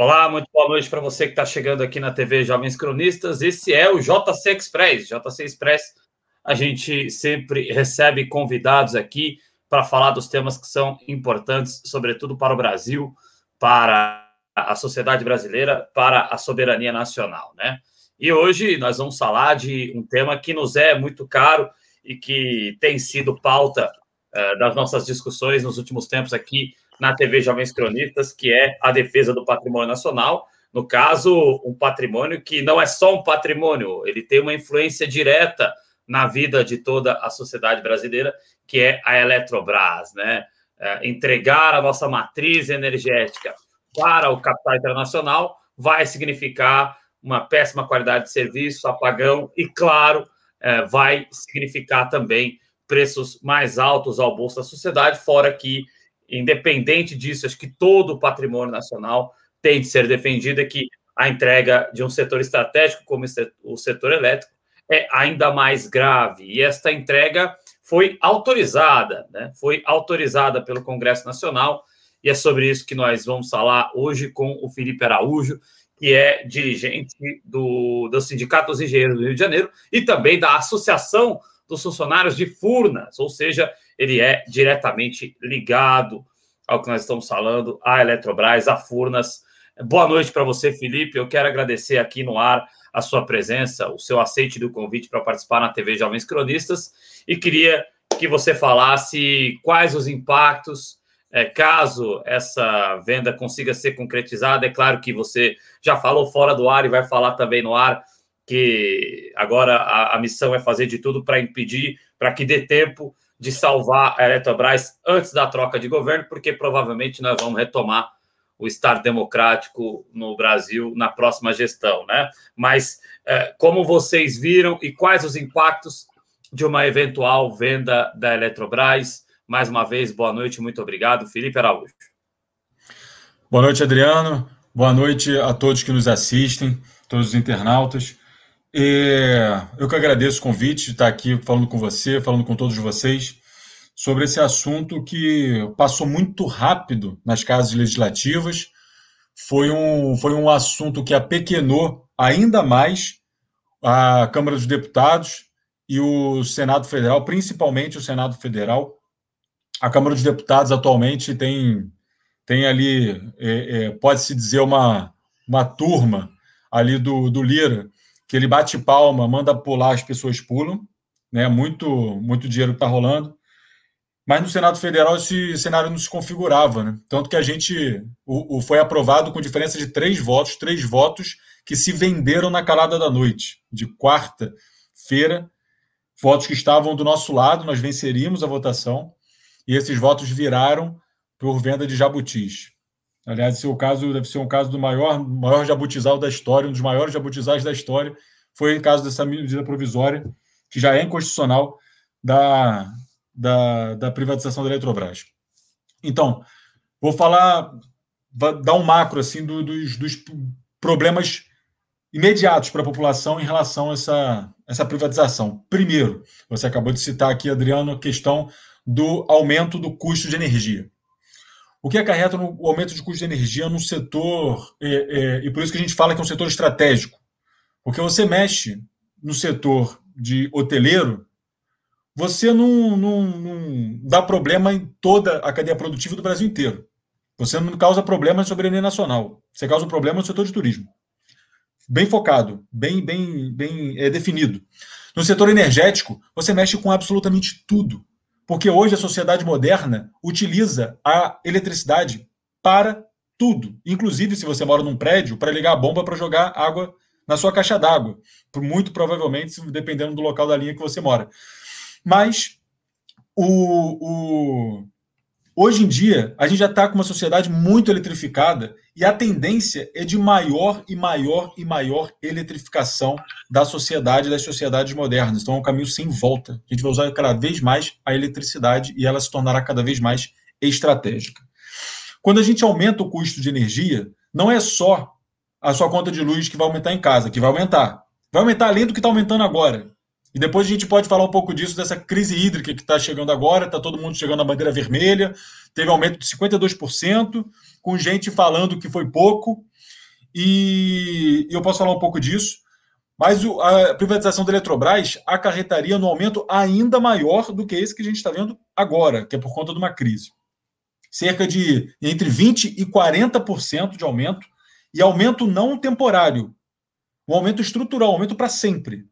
Olá, muito boa noite para você que está chegando aqui na TV Jovens Cronistas. Esse é o JC Express. JC Express, a gente sempre recebe convidados aqui para falar dos temas que são importantes, sobretudo para o Brasil, para a sociedade brasileira, para a soberania nacional, né? E hoje nós vamos falar de um tema que nos é muito caro e que tem sido pauta uh, das nossas discussões nos últimos tempos aqui na TV Jovens Cronistas, que é a defesa do patrimônio nacional. No caso, um patrimônio que não é só um patrimônio, ele tem uma influência direta na vida de toda a sociedade brasileira, que é a Eletrobras, né? É, entregar a nossa matriz energética para o capital internacional vai significar uma péssima qualidade de serviço, apagão e, claro, é, vai significar também preços mais altos ao bolso da sociedade, fora que independente disso, acho que todo o patrimônio nacional tem de ser defendido, é que a entrega de um setor estratégico como o setor elétrico é ainda mais grave. E esta entrega foi autorizada, né? foi autorizada pelo Congresso Nacional, e é sobre isso que nós vamos falar hoje com o Felipe Araújo, que é dirigente do, do Sindicato dos Engenheiros do Rio de Janeiro e também da Associação dos Funcionários de Furnas, ou seja, ele é diretamente ligado ao que nós estamos falando, à Eletrobras, a Furnas. Boa noite para você, Felipe. Eu quero agradecer aqui no ar a sua presença, o seu aceite do convite para participar na TV Jovens Cronistas e queria que você falasse quais os impactos, é, caso essa venda consiga ser concretizada. É claro que você já falou fora do ar e vai falar também no ar que agora a, a missão é fazer de tudo para impedir, para que dê tempo de salvar a Eletrobras antes da troca de governo, porque provavelmente nós vamos retomar o Estado democrático no Brasil na próxima gestão, né? Mas é, como vocês viram e quais os impactos de uma eventual venda da Eletrobras? Mais uma vez, boa noite, muito obrigado, Felipe Araújo. Boa noite, Adriano. Boa noite a todos que nos assistem, todos os internautas. É, eu que agradeço o convite de estar aqui falando com você, falando com todos vocês sobre esse assunto que passou muito rápido nas casas legislativas. Foi um, foi um assunto que apequenou ainda mais a Câmara dos Deputados e o Senado Federal, principalmente o Senado Federal. A Câmara dos Deputados atualmente tem, tem ali, é, é, pode-se dizer, uma, uma turma ali do, do Lira que ele bate palma, manda pular, as pessoas pulam, né? Muito, muito dinheiro está rolando. Mas no Senado Federal esse cenário não se configurava, né? Tanto que a gente o, o foi aprovado com diferença de três votos, três votos que se venderam na calada da noite, de quarta-feira, votos que estavam do nosso lado, nós venceríamos a votação, e esses votos viraram por venda de jabutis. Aliás, é o caso, deve ser um caso do maior, maior jabutizal da história, um dos maiores jabutizais da história. Foi o caso dessa medida provisória, que já é inconstitucional, da, da, da privatização da Eletrobras. Então, vou falar, dar um macro assim do, dos, dos problemas imediatos para a população em relação a essa, essa privatização. Primeiro, você acabou de citar aqui, Adriano, a questão do aumento do custo de energia o que acarreta no aumento de custo de energia num setor, é, é, e por isso que a gente fala que é um setor estratégico. Porque você mexe no setor de hoteleiro, você não, não, não, dá problema em toda a cadeia produtiva do Brasil inteiro. Você não causa problema na soberania nacional. Você causa um problema no setor de turismo. Bem focado, bem, bem, bem é, definido. No setor energético, você mexe com absolutamente tudo. Porque hoje a sociedade moderna utiliza a eletricidade para tudo. Inclusive, se você mora num prédio, para ligar a bomba para jogar água na sua caixa d'água. Muito provavelmente, dependendo do local da linha que você mora. Mas o, o, Hoje em dia, a gente já está com uma sociedade muito eletrificada e a tendência é de maior e maior e maior eletrificação da sociedade, das sociedades modernas. Então é um caminho sem volta. A gente vai usar cada vez mais a eletricidade e ela se tornará cada vez mais estratégica. Quando a gente aumenta o custo de energia, não é só a sua conta de luz que vai aumentar em casa, que vai aumentar. Vai aumentar além do que está aumentando agora. E depois a gente pode falar um pouco disso, dessa crise hídrica que está chegando agora, está todo mundo chegando na bandeira vermelha, teve aumento de 52%, com gente falando que foi pouco, e eu posso falar um pouco disso. Mas a privatização da Eletrobras acarretaria no aumento ainda maior do que esse que a gente está vendo agora, que é por conta de uma crise. Cerca de entre 20% e 40% de aumento, e aumento não temporário, um aumento estrutural, um aumento para sempre,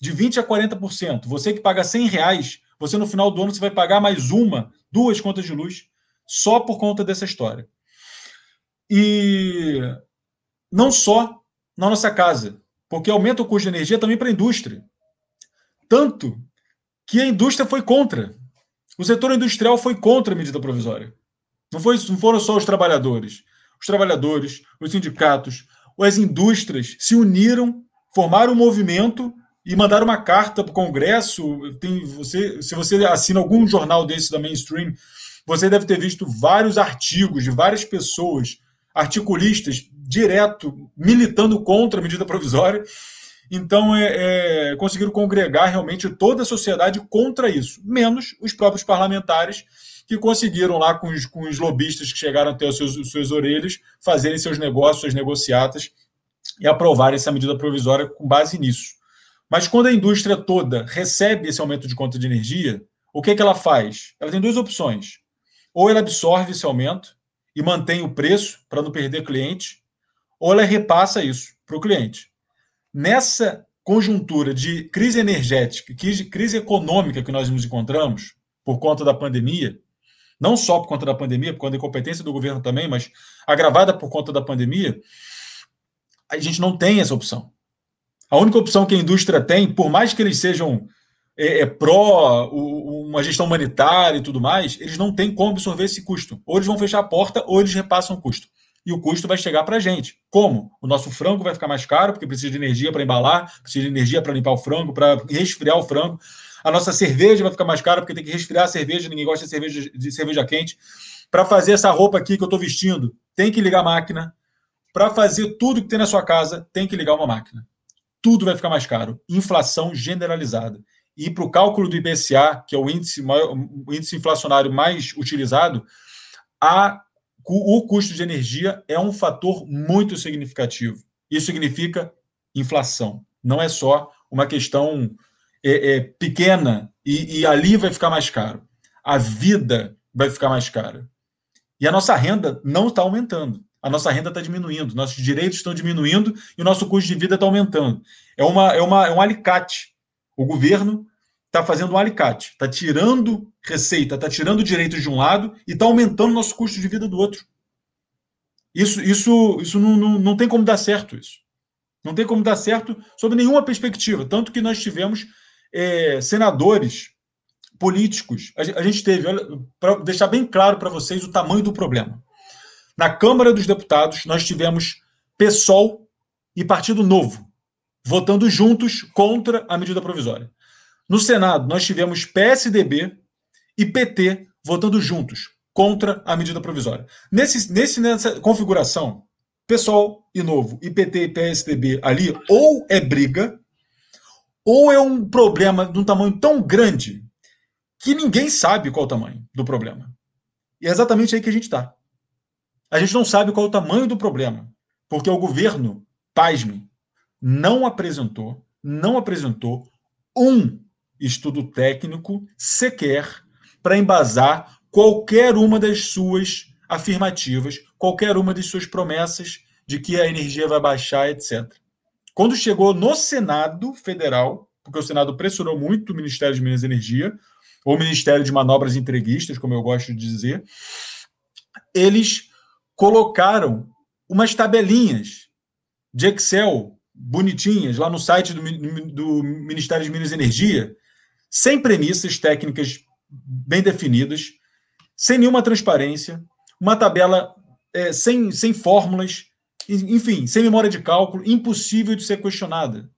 de 20% a 40%. Você que paga 100 reais, você no final do ano você vai pagar mais uma, duas contas de luz, só por conta dessa história. E não só na nossa casa porque aumenta o custo de energia também para a indústria. Tanto que a indústria foi contra. O setor industrial foi contra a medida provisória. Não, foi, não foram só os trabalhadores. Os trabalhadores, os sindicatos, as indústrias se uniram, formaram um movimento e mandaram uma carta para o Congresso. Tem, você, se você assina algum jornal desse da mainstream, você deve ter visto vários artigos de várias pessoas, articulistas, direto, militando contra a medida provisória. Então, é, é, conseguiram congregar realmente toda a sociedade contra isso, menos os próprios parlamentares, que conseguiram lá com os, com os lobistas que chegaram até os seus, os orelhas fazerem seus negócios, suas negociatas e aprovarem essa medida provisória com base nisso. Mas quando a indústria toda recebe esse aumento de conta de energia, o que, é que ela faz? Ela tem duas opções. Ou ela absorve esse aumento e mantém o preço para não perder cliente, ou ela repassa isso para o cliente. Nessa conjuntura de crise energética, crise econômica que nós nos encontramos por conta da pandemia, não só por conta da pandemia, por conta da incompetência do governo também, mas agravada por conta da pandemia, a gente não tem essa opção. A única opção que a indústria tem, por mais que eles sejam é, é pró uma gestão humanitária e tudo mais, eles não têm como absorver esse custo. Ou eles vão fechar a porta, ou eles repassam o custo e o custo vai chegar para a gente. Como? O nosso frango vai ficar mais caro, porque precisa de energia para embalar, precisa de energia para limpar o frango, para resfriar o frango. A nossa cerveja vai ficar mais cara, porque tem que resfriar a cerveja, ninguém gosta de cerveja, de cerveja quente. Para fazer essa roupa aqui que eu estou vestindo, tem que ligar a máquina. Para fazer tudo que tem na sua casa, tem que ligar uma máquina. Tudo vai ficar mais caro. Inflação generalizada. E para o cálculo do IPCA, que é o índice, maior, o índice inflacionário mais utilizado, a o custo de energia é um fator muito significativo. Isso significa inflação. Não é só uma questão é, é, pequena e, e ali vai ficar mais caro. A vida vai ficar mais cara. E a nossa renda não está aumentando. A nossa renda está diminuindo, nossos direitos estão diminuindo e o nosso custo de vida está aumentando. É, uma, é, uma, é um alicate. O governo está fazendo um alicate, está tirando receita, está tirando direitos de um lado e está aumentando o nosso custo de vida do outro. Isso, isso, isso não, não, não tem como dar certo isso. Não tem como dar certo sob nenhuma perspectiva. Tanto que nós tivemos é, senadores políticos. A, a gente teve, para deixar bem claro para vocês o tamanho do problema. Na Câmara dos Deputados, nós tivemos PSOL e Partido Novo votando juntos contra a medida provisória. No Senado, nós tivemos PSDB e PT votando juntos contra a medida provisória. Nesse, nesse, nessa configuração, pessoal e novo, PT e PSDB ali, ou é briga, ou é um problema de um tamanho tão grande que ninguém sabe qual é o tamanho do problema. E é exatamente aí que a gente está. A gente não sabe qual é o tamanho do problema, porque o governo, pasme, não apresentou, não apresentou um estudo técnico sequer para embasar qualquer uma das suas afirmativas, qualquer uma das suas promessas de que a energia vai baixar, etc. Quando chegou no Senado Federal, porque o Senado pressionou muito o Ministério de Minas e Energia, ou Ministério de Manobras Entreguistas, como eu gosto de dizer, eles colocaram umas tabelinhas de Excel bonitinhas lá no site do, do Ministério de Minas e Energia, sem premissas técnicas bem definidas, sem nenhuma transparência, uma tabela é, sem, sem fórmulas, enfim, sem memória de cálculo, impossível de ser questionada.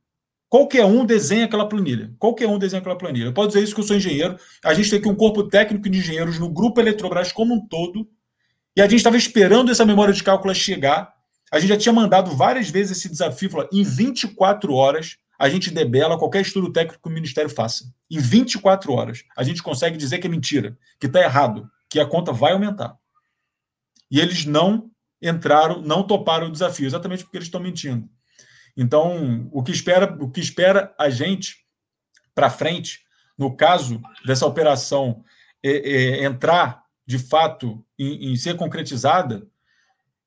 Qualquer um desenha aquela planilha. Qualquer um desenha aquela planilha. Eu posso dizer isso que eu sou engenheiro. A gente tem aqui um corpo técnico de engenheiros no grupo Eletrobras como um todo. E a gente estava esperando essa memória de cálculo chegar. A gente já tinha mandado várias vezes esse desafio. Falou, em 24 horas, a gente debela qualquer estudo técnico que o Ministério faça. Em 24 horas, a gente consegue dizer que é mentira, que está errado, que a conta vai aumentar. E eles não entraram, não toparam o desafio, exatamente porque eles estão mentindo. Então, o que espera, o que espera a gente para frente, no caso dessa operação é, é, entrar de fato em, em ser concretizada,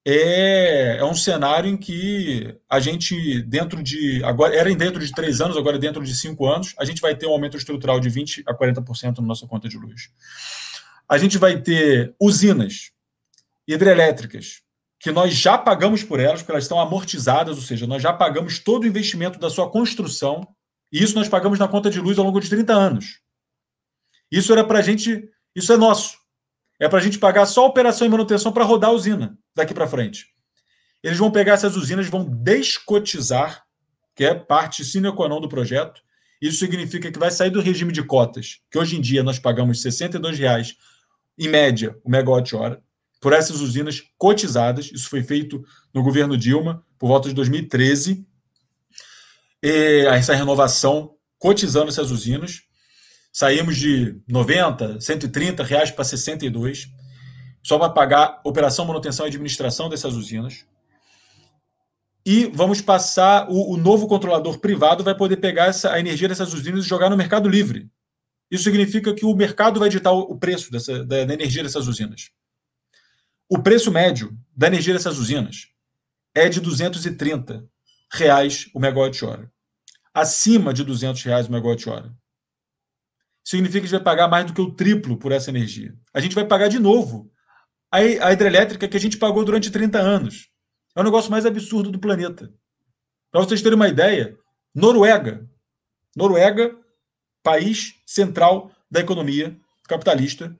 é, é, um cenário em que a gente, dentro de. agora Era dentro de três anos, agora dentro de cinco anos, a gente vai ter um aumento estrutural de 20% a 40% na nossa conta de luz. A gente vai ter usinas hidrelétricas que nós já pagamos por elas, porque elas estão amortizadas, ou seja, nós já pagamos todo o investimento da sua construção, e isso nós pagamos na conta de luz ao longo de 30 anos. Isso era para a gente, isso é nosso. É para a gente pagar só operação e manutenção para rodar a usina daqui para frente. Eles vão pegar essas usinas, vão descotizar, que é parte sine qua non do projeto. Isso significa que vai sair do regime de cotas, que hoje em dia nós pagamos R$ 62,00 em média o megawatt-hora, por essas usinas cotizadas. Isso foi feito no governo Dilma, por volta de 2013. E essa renovação cotizando essas usinas. Saímos de 90, 130 reais para 62, só para pagar operação, manutenção e administração dessas usinas. E vamos passar, o, o, novo controlador privado vai poder pegar essa, a energia dessas usinas e jogar no mercado livre. Isso significa que o mercado vai ditar o, o preço dessa, da, da energia dessas usinas. O preço médio da energia dessas usinas é de 230 reais o megawatt-hora. Acima de 200 reais o megawatt-hora. Significa que a gente vai pagar mais do que o triplo por essa energia. A gente vai pagar de novo a, hidrelétrica que a gente pagou durante 30 anos. É o negócio mais absurdo do planeta. Para vocês terem uma ideia, Noruega. Noruega, país central da economia capitalista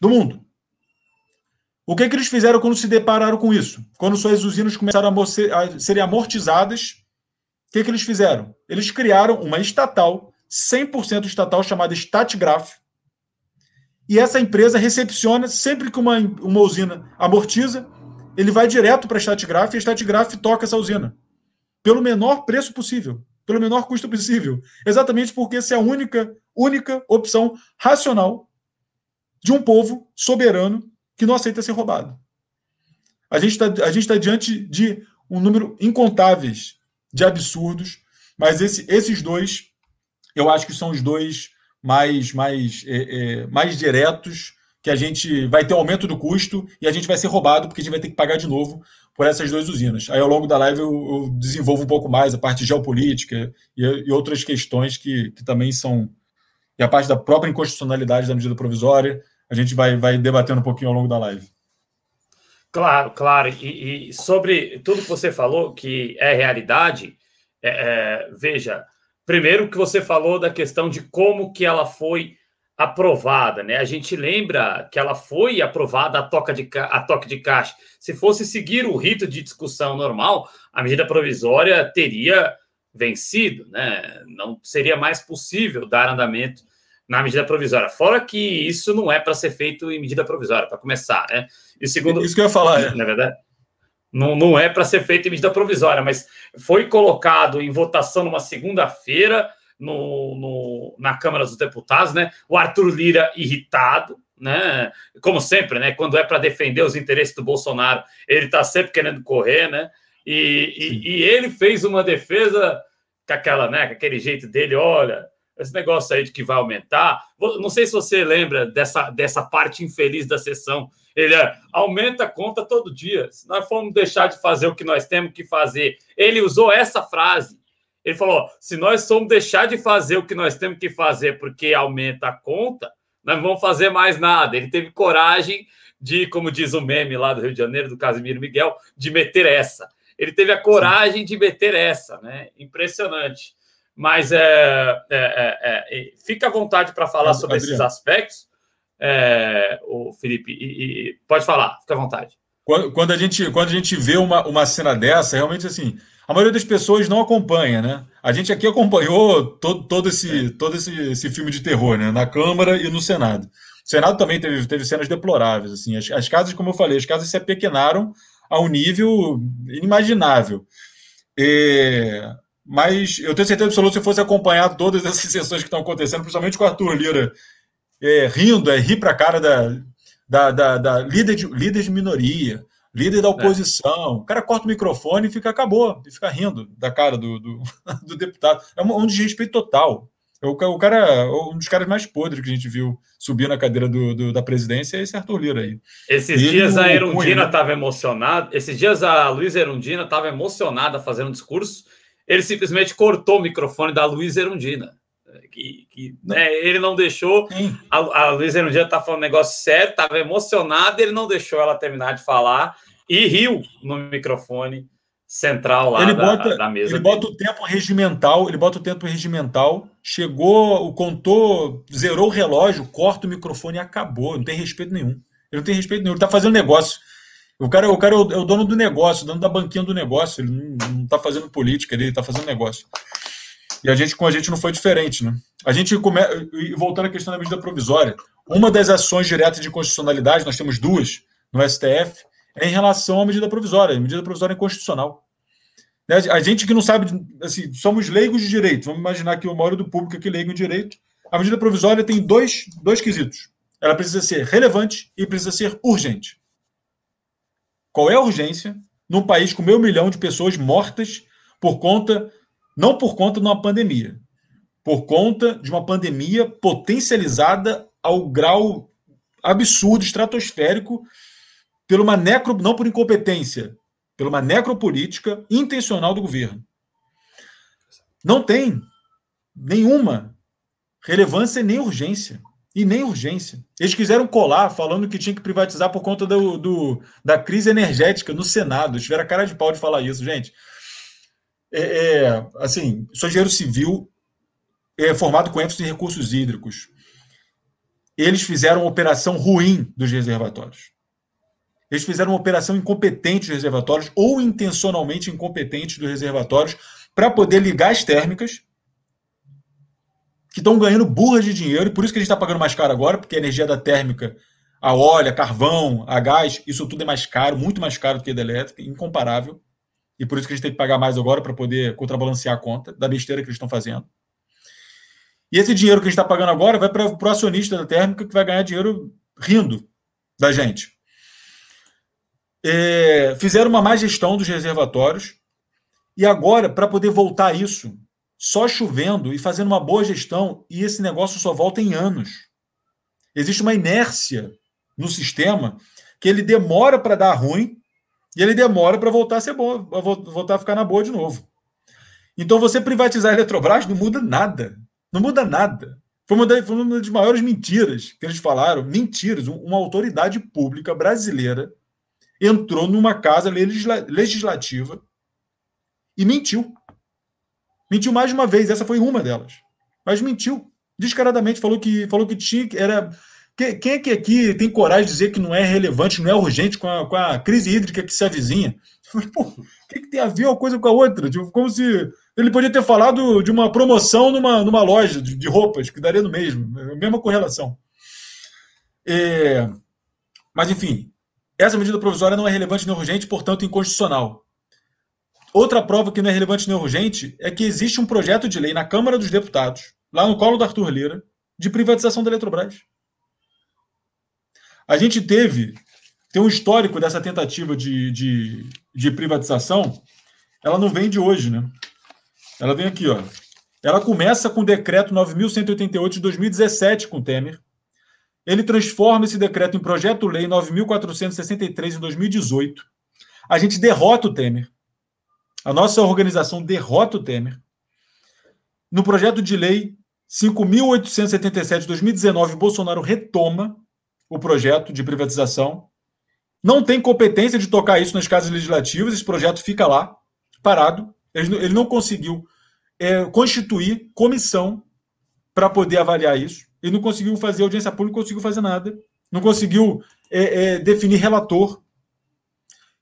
do mundo. O que, que eles fizeram quando se depararam com isso? Quando suas usinas começaram a, a serem amortizadas, o que, que eles fizeram? Eles criaram uma estatal, 100% estatal, chamada Statgraph, e essa empresa recepciona, sempre que uma, uma usina amortiza, ele vai direto para a Statgraph e a Statgraph toca essa usina. Pelo menor preço possível, pelo menor custo possível. Exatamente porque essa é a única, única opção racional de um povo soberano que não aceita ser roubado. A gente está tá diante de um número incontáveis de absurdos, mas esse, esses dois, eu acho que são os dois mais, mais, é, é, mais diretos, que a gente vai ter um aumento do custo e a gente vai ser roubado, porque a gente vai ter que pagar de novo por essas duas usinas. Aí, ao longo da live, eu, eu desenvolvo um pouco mais a parte geopolítica e, e outras questões que, que também são. E a parte da própria inconstitucionalidade da medida provisória, a gente vai, vai debatendo um pouquinho ao longo da live. Claro, claro. E, e sobre tudo que você falou, que é realidade, é, é, veja, primeiro que você falou da questão de como que ela foi aprovada, né? A gente lembra que ela foi aprovada a, toca de, a toque de caixa. Se fosse seguir o rito de discussão normal, a medida provisória teria vencido, né? Não seria mais possível dar andamento na medida provisória. Fora que isso não é para ser feito em medida provisória, para começar, né? E segundo. Isso que eu ia falar, é. Na verdade. Não, não é para ser feito em medida provisória, mas foi colocado em votação numa segunda-feira no, no, na Câmara dos Deputados, né? O Arthur Lira irritado, né? Como sempre, né? Quando é para defender os interesses do Bolsonaro, ele está sempre querendo correr, né? E, e, e, ele fez uma defesa com aquela, né? Com aquele jeito dele, olha, esse negócio aí de que vai aumentar. Não sei se você lembra dessa, dessa parte infeliz da sessão. Ele é, aumenta a conta todo dia. Se nós formos deixar de fazer o que nós temos que fazer. Ele usou essa frase. Ele falou: se nós formos deixar de fazer o que nós temos que fazer porque aumenta a conta, nós não vamos fazer mais nada. Ele teve coragem de, como diz o meme lá do Rio de Janeiro, do Casimiro Miguel, de meter essa. Ele teve a coragem de meter essa, né? Impressionante. Mas é, é, é, é fica à vontade para falar sobre Adriano. esses aspectos, é, o Felipe, e, e, pode falar, fica à vontade. Quando, quando, a gente, quando a gente vê uma, uma cena dessa, realmente assim, a maioria das pessoas não acompanha, né? A gente aqui acompanhou todo, todo, esse, todo esse, esse filme de terror, né? Na Câmara e no Senado. O Senado também teve, teve cenas deploráveis, assim. As, as casas, como eu falei, as casas se apequenaram a um nível inimaginável. E, mas eu tenho certeza absoluta se eu fosse acompanhar todas essas sessões que estão acontecendo, principalmente com o Arthur Lira é, rindo, é rir para a cara da, da, da, da líder, de, líder de minoria, líder da é. oposição. É. O cara corta o microfone e fica, acabou, e fica rindo da cara do, do, do deputado. É um, um desrespeito total. O, o cara, um dos caras mais podres que a gente viu subir na cadeira do, do da presidência é esse Arthur Lira aí. Esses e dias a Erundina estava emocionada, esses dias a Luísa Erundina estava emocionada fazendo um discurso, ele simplesmente cortou o microfone da Luísa Erundina. Que, que né, ele não deixou. A, a Luísa Erundina está falando um negócio sério, estava emocionada, ele não deixou ela terminar de falar e riu no microfone central lá ele da, bota, da mesa. Ele dele. bota o tempo regimental, ele bota o tempo regimental, chegou, contou, zerou o relógio, corta o microfone e acabou. Não tem respeito nenhum. Ele não tem respeito nenhum. Ele está fazendo negócio. O cara, o cara é o, é o, dono do negócio, o dono da banquinha do negócio. Ele não está fazendo política, ele está fazendo negócio. E a gente com a gente não foi diferente, né? A gente come... voltando à questão da medida provisória, uma das ações diretas de constitucionalidade, nós temos duas no STF, é em relação à medida provisória. Medida provisória é inconstitucional. Né, a gente que não sabe, assim, somos leigos de direito. Vamos imaginar que o maior do público aqui leigo em direito. A medida provisória tem dois, dois quesitos. Ela precisa ser relevante e precisa ser urgente. Qual é a urgência num país com meio milhão de pessoas mortas por conta, não por conta de uma pandemia, por conta de uma pandemia potencializada ao grau absurdo, estratosférico por uma necro, não por incompetência, por uma necropolítica intencional do governo. Não tem nenhuma relevância nem urgência. E nem urgência. Eles quiseram colar falando que tinha que privatizar por conta do, do da crise energética no Senado. Eles tiveram a cara de pau de falar isso, gente. É, é, assim, sou engenheiro civil é, formado com ênfase em recursos hídricos. Eles fizeram uma operação ruim dos reservatórios. Eles fizeram uma operação incompetente dos reservatórios ou intencionalmente incompetente dos reservatórios para poder ligar as térmicas que estão ganhando burras de dinheiro e por isso que a gente está pagando mais caro agora, porque a energia da térmica, a óleo, a carvão, a gás, isso tudo é mais caro, muito mais caro do que a elétrica, incomparável. E por isso que a gente tem que pagar mais agora para poder contrabalancear a conta da besteira que eles estão fazendo. E esse dinheiro que a gente está pagando agora vai para o acionista da térmica que vai ganhar dinheiro rindo da gente é, fizeram uma má gestão dos reservatórios e agora, para poder voltar isso, só chovendo e fazendo uma boa gestão, e esse negócio só volta em anos. Existe uma inércia no sistema que ele demora para dar ruim e ele demora para voltar a ser bom, voltar a ficar na boa de novo. Então, você privatizar a Eletrobras não muda nada. Não muda nada. Foi uma, das, foi uma das maiores mentiras que eles falaram. Mentiras. Uma autoridade pública brasileira entrou numa casa legisla legislativa e mentiu. Mentiu mais de uma vez, essa foi uma delas. Mas mentiu. Descaradamente falou que falou que tinha era quem é que aqui tem coragem de dizer que não é relevante, não é urgente com a, com a crise hídrica que se avizinha? Pô, o que, que, tem a ver uma coisa com a outra? Tipo, como se ele podia ter falado de uma promoção numa, numa loja de, de roupas, que daria no mesmo, mesma correlação. É, mas, enfim, essa medida provisória não é relevante nem urgente, portanto, inconstitucional. Outra prova que não é relevante nem urgente é que existe um projeto de lei na Câmara dos Deputados, lá no colo do Arthur Lira, de privatização da Eletrobras. A gente teve tem um histórico dessa tentativa de, de, de privatização. Ela não vem de hoje, né? Ela vem aqui, ó. Ela começa com o decreto 9.188 de 2017 com Temer, ele transforma esse decreto em projeto-lei 9.463 em 2018. A gente derrota o Temer. A nossa organização derrota o Temer. No projeto de lei 5.877 de 2019, Bolsonaro retoma o projeto de privatização. Não tem competência de tocar isso nas casas legislativas, esse projeto fica lá, parado. Ele não conseguiu é, constituir comissão para poder avaliar isso. Ele não conseguiu fazer audiência pública, não conseguiu fazer nada. Não conseguiu é, é, definir relator.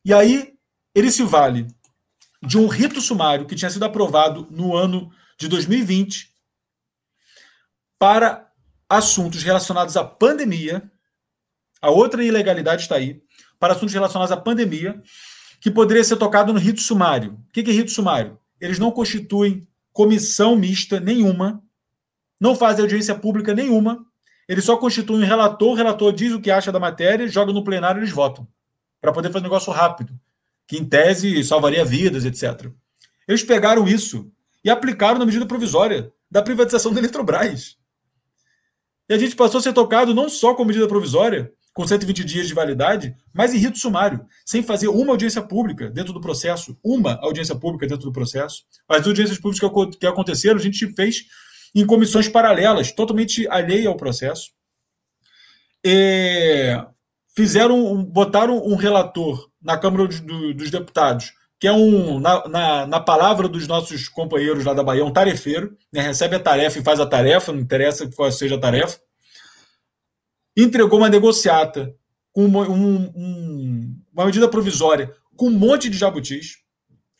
E aí ele se vale de um rito sumário que tinha sido aprovado no ano de 2020 para assuntos relacionados à pandemia. A outra ilegalidade está aí. Para assuntos relacionados à pandemia, que poderia ser tocado no rito sumário. O que é rito sumário? Eles não constituem comissão mista nenhuma não fazem audiência pública nenhuma, Ele só constitui um relator, o relator diz o que acha da matéria, joga no plenário e eles votam. Para poder fazer um negócio rápido, que em tese salvaria vidas, etc. Eles pegaram isso e aplicaram na medida provisória da privatização da Eletrobras. E a gente passou a ser tocado não só com medida provisória, com 120 dias de validade, mas em rito sumário, sem fazer uma audiência pública dentro do processo, uma audiência pública dentro do processo. As audiências públicas que aconteceram, a gente fez em comissões paralelas, totalmente alheia ao processo. E fizeram, botaram um relator na Câmara dos Deputados, que é um, na, na, na, palavra dos nossos companheiros lá da Bahia, um tarefeiro, né? recebe a tarefa e faz a tarefa, não interessa qual seja a tarefa entregou uma negociata com uma, um, um, uma medida provisória com um monte de jabutis.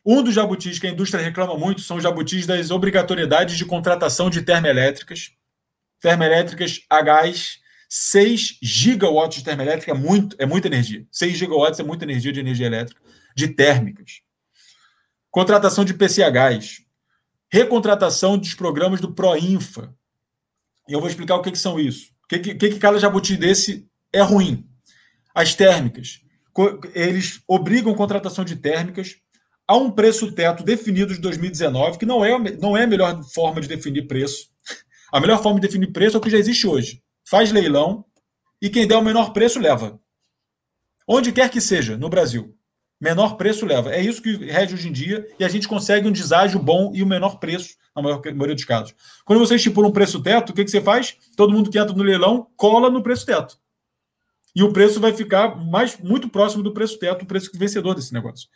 Um dos jabutis que a indústria reclama muito são os jabutis das obrigatoriedades de contratação de termoelétricas. Termoelétricas a gás, 6 gigawatts de termoelétrica é, muito, é muita energia. 6 gigawatts é muita energia de energia elétrica, de térmicas. Contratação de PCHs. Recontratação dos programas do Proinfa. E eu vou explicar o que, que são isso. O que, que, que cada jabuti desse é ruim? As térmicas. Eles obrigam contratação de térmicas a um preço teto definido de 2019, que não é, não é a melhor forma de definir preço. A melhor forma de definir preço é o que já existe hoje. Faz leilão e quem der o menor preço leva. Onde quer que seja, no Brasil. Menor preço leva. É isso que rege hoje em dia e a gente consegue um deságio bom e o menor preço na maioria dos casos. Quando você estipula um preço teto, o que, que você faz? Todo mundo que entra no leilão cola no preço teto. E o preço vai ficar mais muito próximo do preço teto, o preço vencedor desse negócio.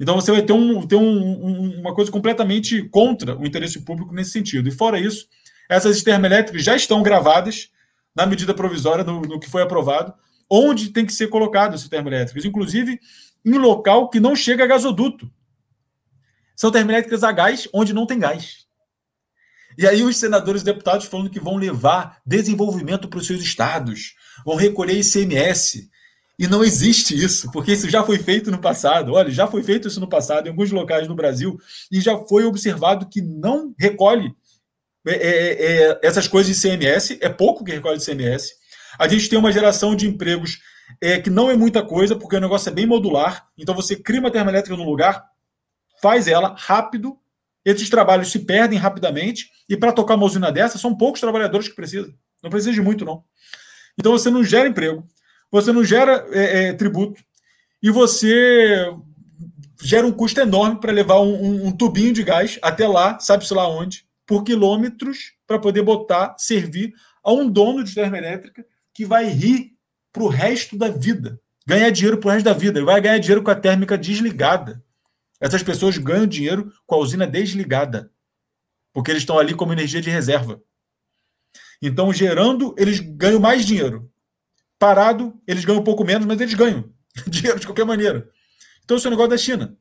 Então você vai ter, um, ter um, um, uma coisa completamente contra o interesse público nesse sentido. E fora isso, essas termoelétricas já estão gravadas na medida provisória no que foi aprovado, onde tem que ser colocado esses termoelétricos, inclusive em local que não chega a gasoduto. São termoelétricas a gás onde não tem gás. E aí os senadores e deputados falando que vão levar desenvolvimento para os seus estados, vão recolher ICMS. E não existe isso, porque isso já foi feito no passado. Olha, já foi feito isso no passado em alguns locais no Brasil e já foi observado que não recolhe é, é, é, essas coisas de ICMS, é pouco que recolhe de ICMS. A gente tem uma geração de empregos é, que não é muita coisa, porque o negócio é bem modular. Então você cria uma termoelétrica no lugar, faz ela rápido, esses trabalhos se perdem rapidamente, e para tocar uma usina dessa, são poucos trabalhadores que precisam. Não precisa de muito, não. Então você não gera emprego, você não gera é, é, tributo, e você gera um custo enorme para levar um, um, um, tubinho de gás até lá, sabe-se lá onde, por quilômetros, para poder botar, servir a um dono de termoelétrica que vai rir para o resto da vida. Ganhar dinheiro para o resto da vida. Ele vai ganhar dinheiro com a térmica desligada. Essas pessoas ganham dinheiro com a usina desligada porque eles estão ali como energia de reserva. Então, gerando, eles ganham mais dinheiro. Parado, eles ganham um pouco menos, mas eles ganham dinheiro de qualquer maneira. Então, esse é o negócio da China.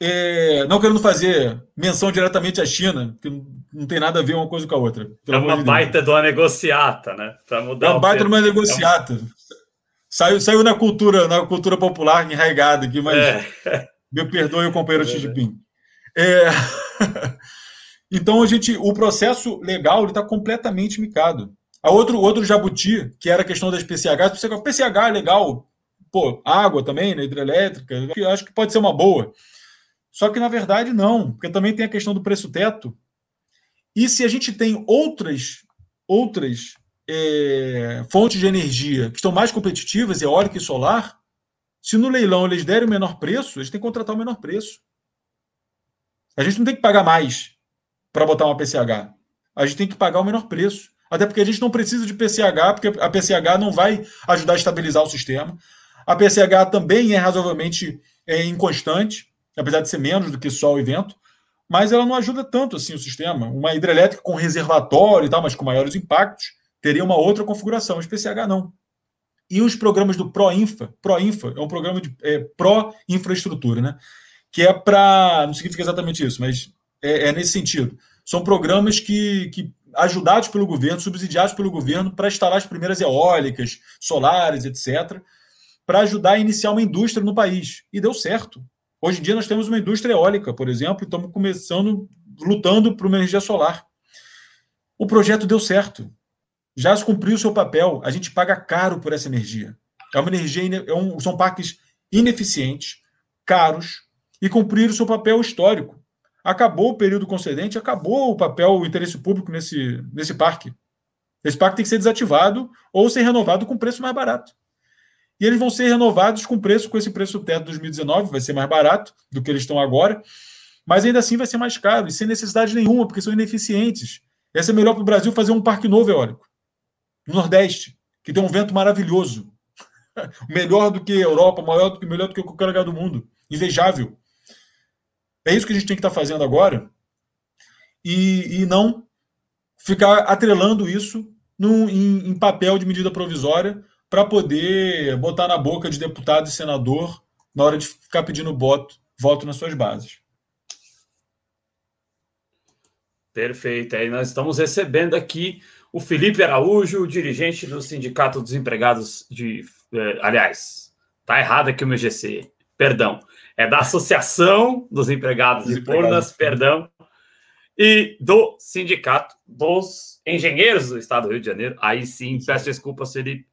É, não querendo fazer menção diretamente à China, que não tem nada a ver uma coisa com a outra. É uma de baita de uma negociata, né? Para mudar é uma baita de uma negociata. É Saiu, saiu na cultura, na cultura popular enraigada aqui, mas é. me perdoe o companheiro é Xi Jinping. É... Então a gente, o processo legal está completamente micado. A outro, outro jabuti, que era a questão das PCH, PCH é legal, pô, água também, né, hidrelétrica, que acho que pode ser uma boa. Só que na verdade não, porque também tem a questão do preço teto. E se a gente tem outras outras é, fontes de energia que estão mais competitivas, eólica e solar, se no leilão eles derem o menor preço, eles têm que contratar o menor preço. A gente não tem que pagar mais para botar uma PCH. A gente tem que pagar o menor preço. Até porque a gente não precisa de PCH, porque a PCH não vai ajudar a estabilizar o sistema. A PCH também é razoavelmente é, inconstante, apesar de ser menos do que sol e vento, mas ela não ajuda tanto assim o sistema. Uma hidrelétrica com reservatório e tal, mas com maiores impactos, teria uma outra configuração. Mas PCH não. E os programas do ProInfa, ProInfa é um programa de é, pró-infraestrutura, né? Que é para. Não significa exatamente isso, mas é, é nesse sentido. São programas que, que ajudados pelo governo, subsidiados pelo governo, para instalar as primeiras eólicas, solares, etc., para ajudar a iniciar uma indústria no país. E deu certo. Hoje em dia nós temos uma indústria eólica, por exemplo, e estamos começando, lutando por uma energia solar. O projeto deu certo. já se cumpriu o seu papel. A gente paga caro por essa energia. É uma energia, é um, são parques ineficientes, caros e cumpriram o seu papel histórico. Acabou o período concedente, acabou o papel, o interesse público nesse, nesse parque. Esse parque tem que ser desativado ou ser renovado com preço mais barato. E eles vão ser renovados com preço, com esse preço teto de 2019, vai ser mais barato do que eles estão agora, mas ainda assim vai ser mais caro e sem necessidade nenhuma, porque são ineficientes. Ia ser melhor para o Brasil fazer um parque novo eólico no Nordeste, que tem um vento maravilhoso, melhor do que a Europa, maior do que melhor do que qualquer lugar do mundo, invejável. É isso que a gente tem que estar tá fazendo agora e, e não ficar atrelando isso em, em papel de medida provisória para poder botar na boca de deputado e senador na hora de ficar pedindo voto, voto nas suas bases. Perfeito. Aí nós estamos recebendo aqui o Felipe Araújo, dirigente do Sindicato dos Empregados de. Eh, aliás, tá errado aqui o meu GC, perdão. É da Associação dos Empregados de Purnas, perdão, e do Sindicato dos Engenheiros do Estado do Rio de Janeiro. Aí sim, peço desculpas, Felipe,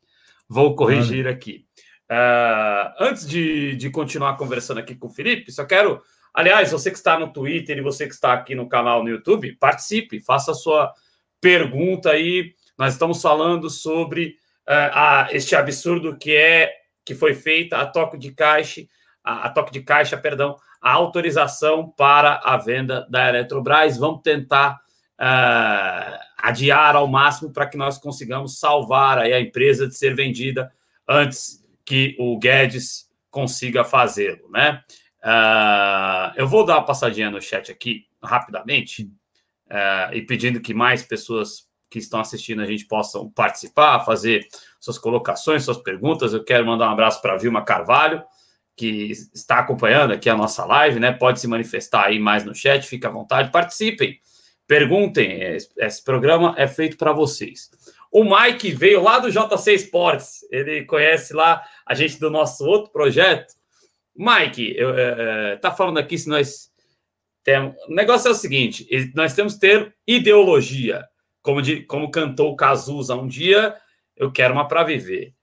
vou corrigir aqui. Uh, antes de, de continuar conversando aqui com o Felipe, só quero. Aliás, você que está no Twitter e você que está aqui no canal no YouTube, participe, faça a sua pergunta aí. Nós estamos falando sobre uh, a, este absurdo que é que foi feita a toque de caixa, a, a toque de caixa, perdão, a autorização para a venda da Eletrobras. Vamos tentar uh, adiar ao máximo para que nós consigamos salvar a empresa de ser vendida antes que o Guedes consiga fazê-lo, né? Uh, eu vou dar uma passadinha no chat aqui rapidamente uh, e pedindo que mais pessoas que estão assistindo a gente possam participar, fazer suas colocações, suas perguntas. Eu quero mandar um abraço para Vilma Carvalho, que está acompanhando aqui a nossa live, né? Pode se manifestar aí mais no chat, fique à vontade, participem, perguntem. Esse programa é feito para vocês. O Mike veio lá do JC Sports, ele conhece lá a gente do nosso outro projeto. Mike, eu, é, tá falando aqui se nós temos. O negócio é o seguinte: nós temos que ter ideologia. Como, de, como cantou o Cazuza um dia, eu quero uma para viver.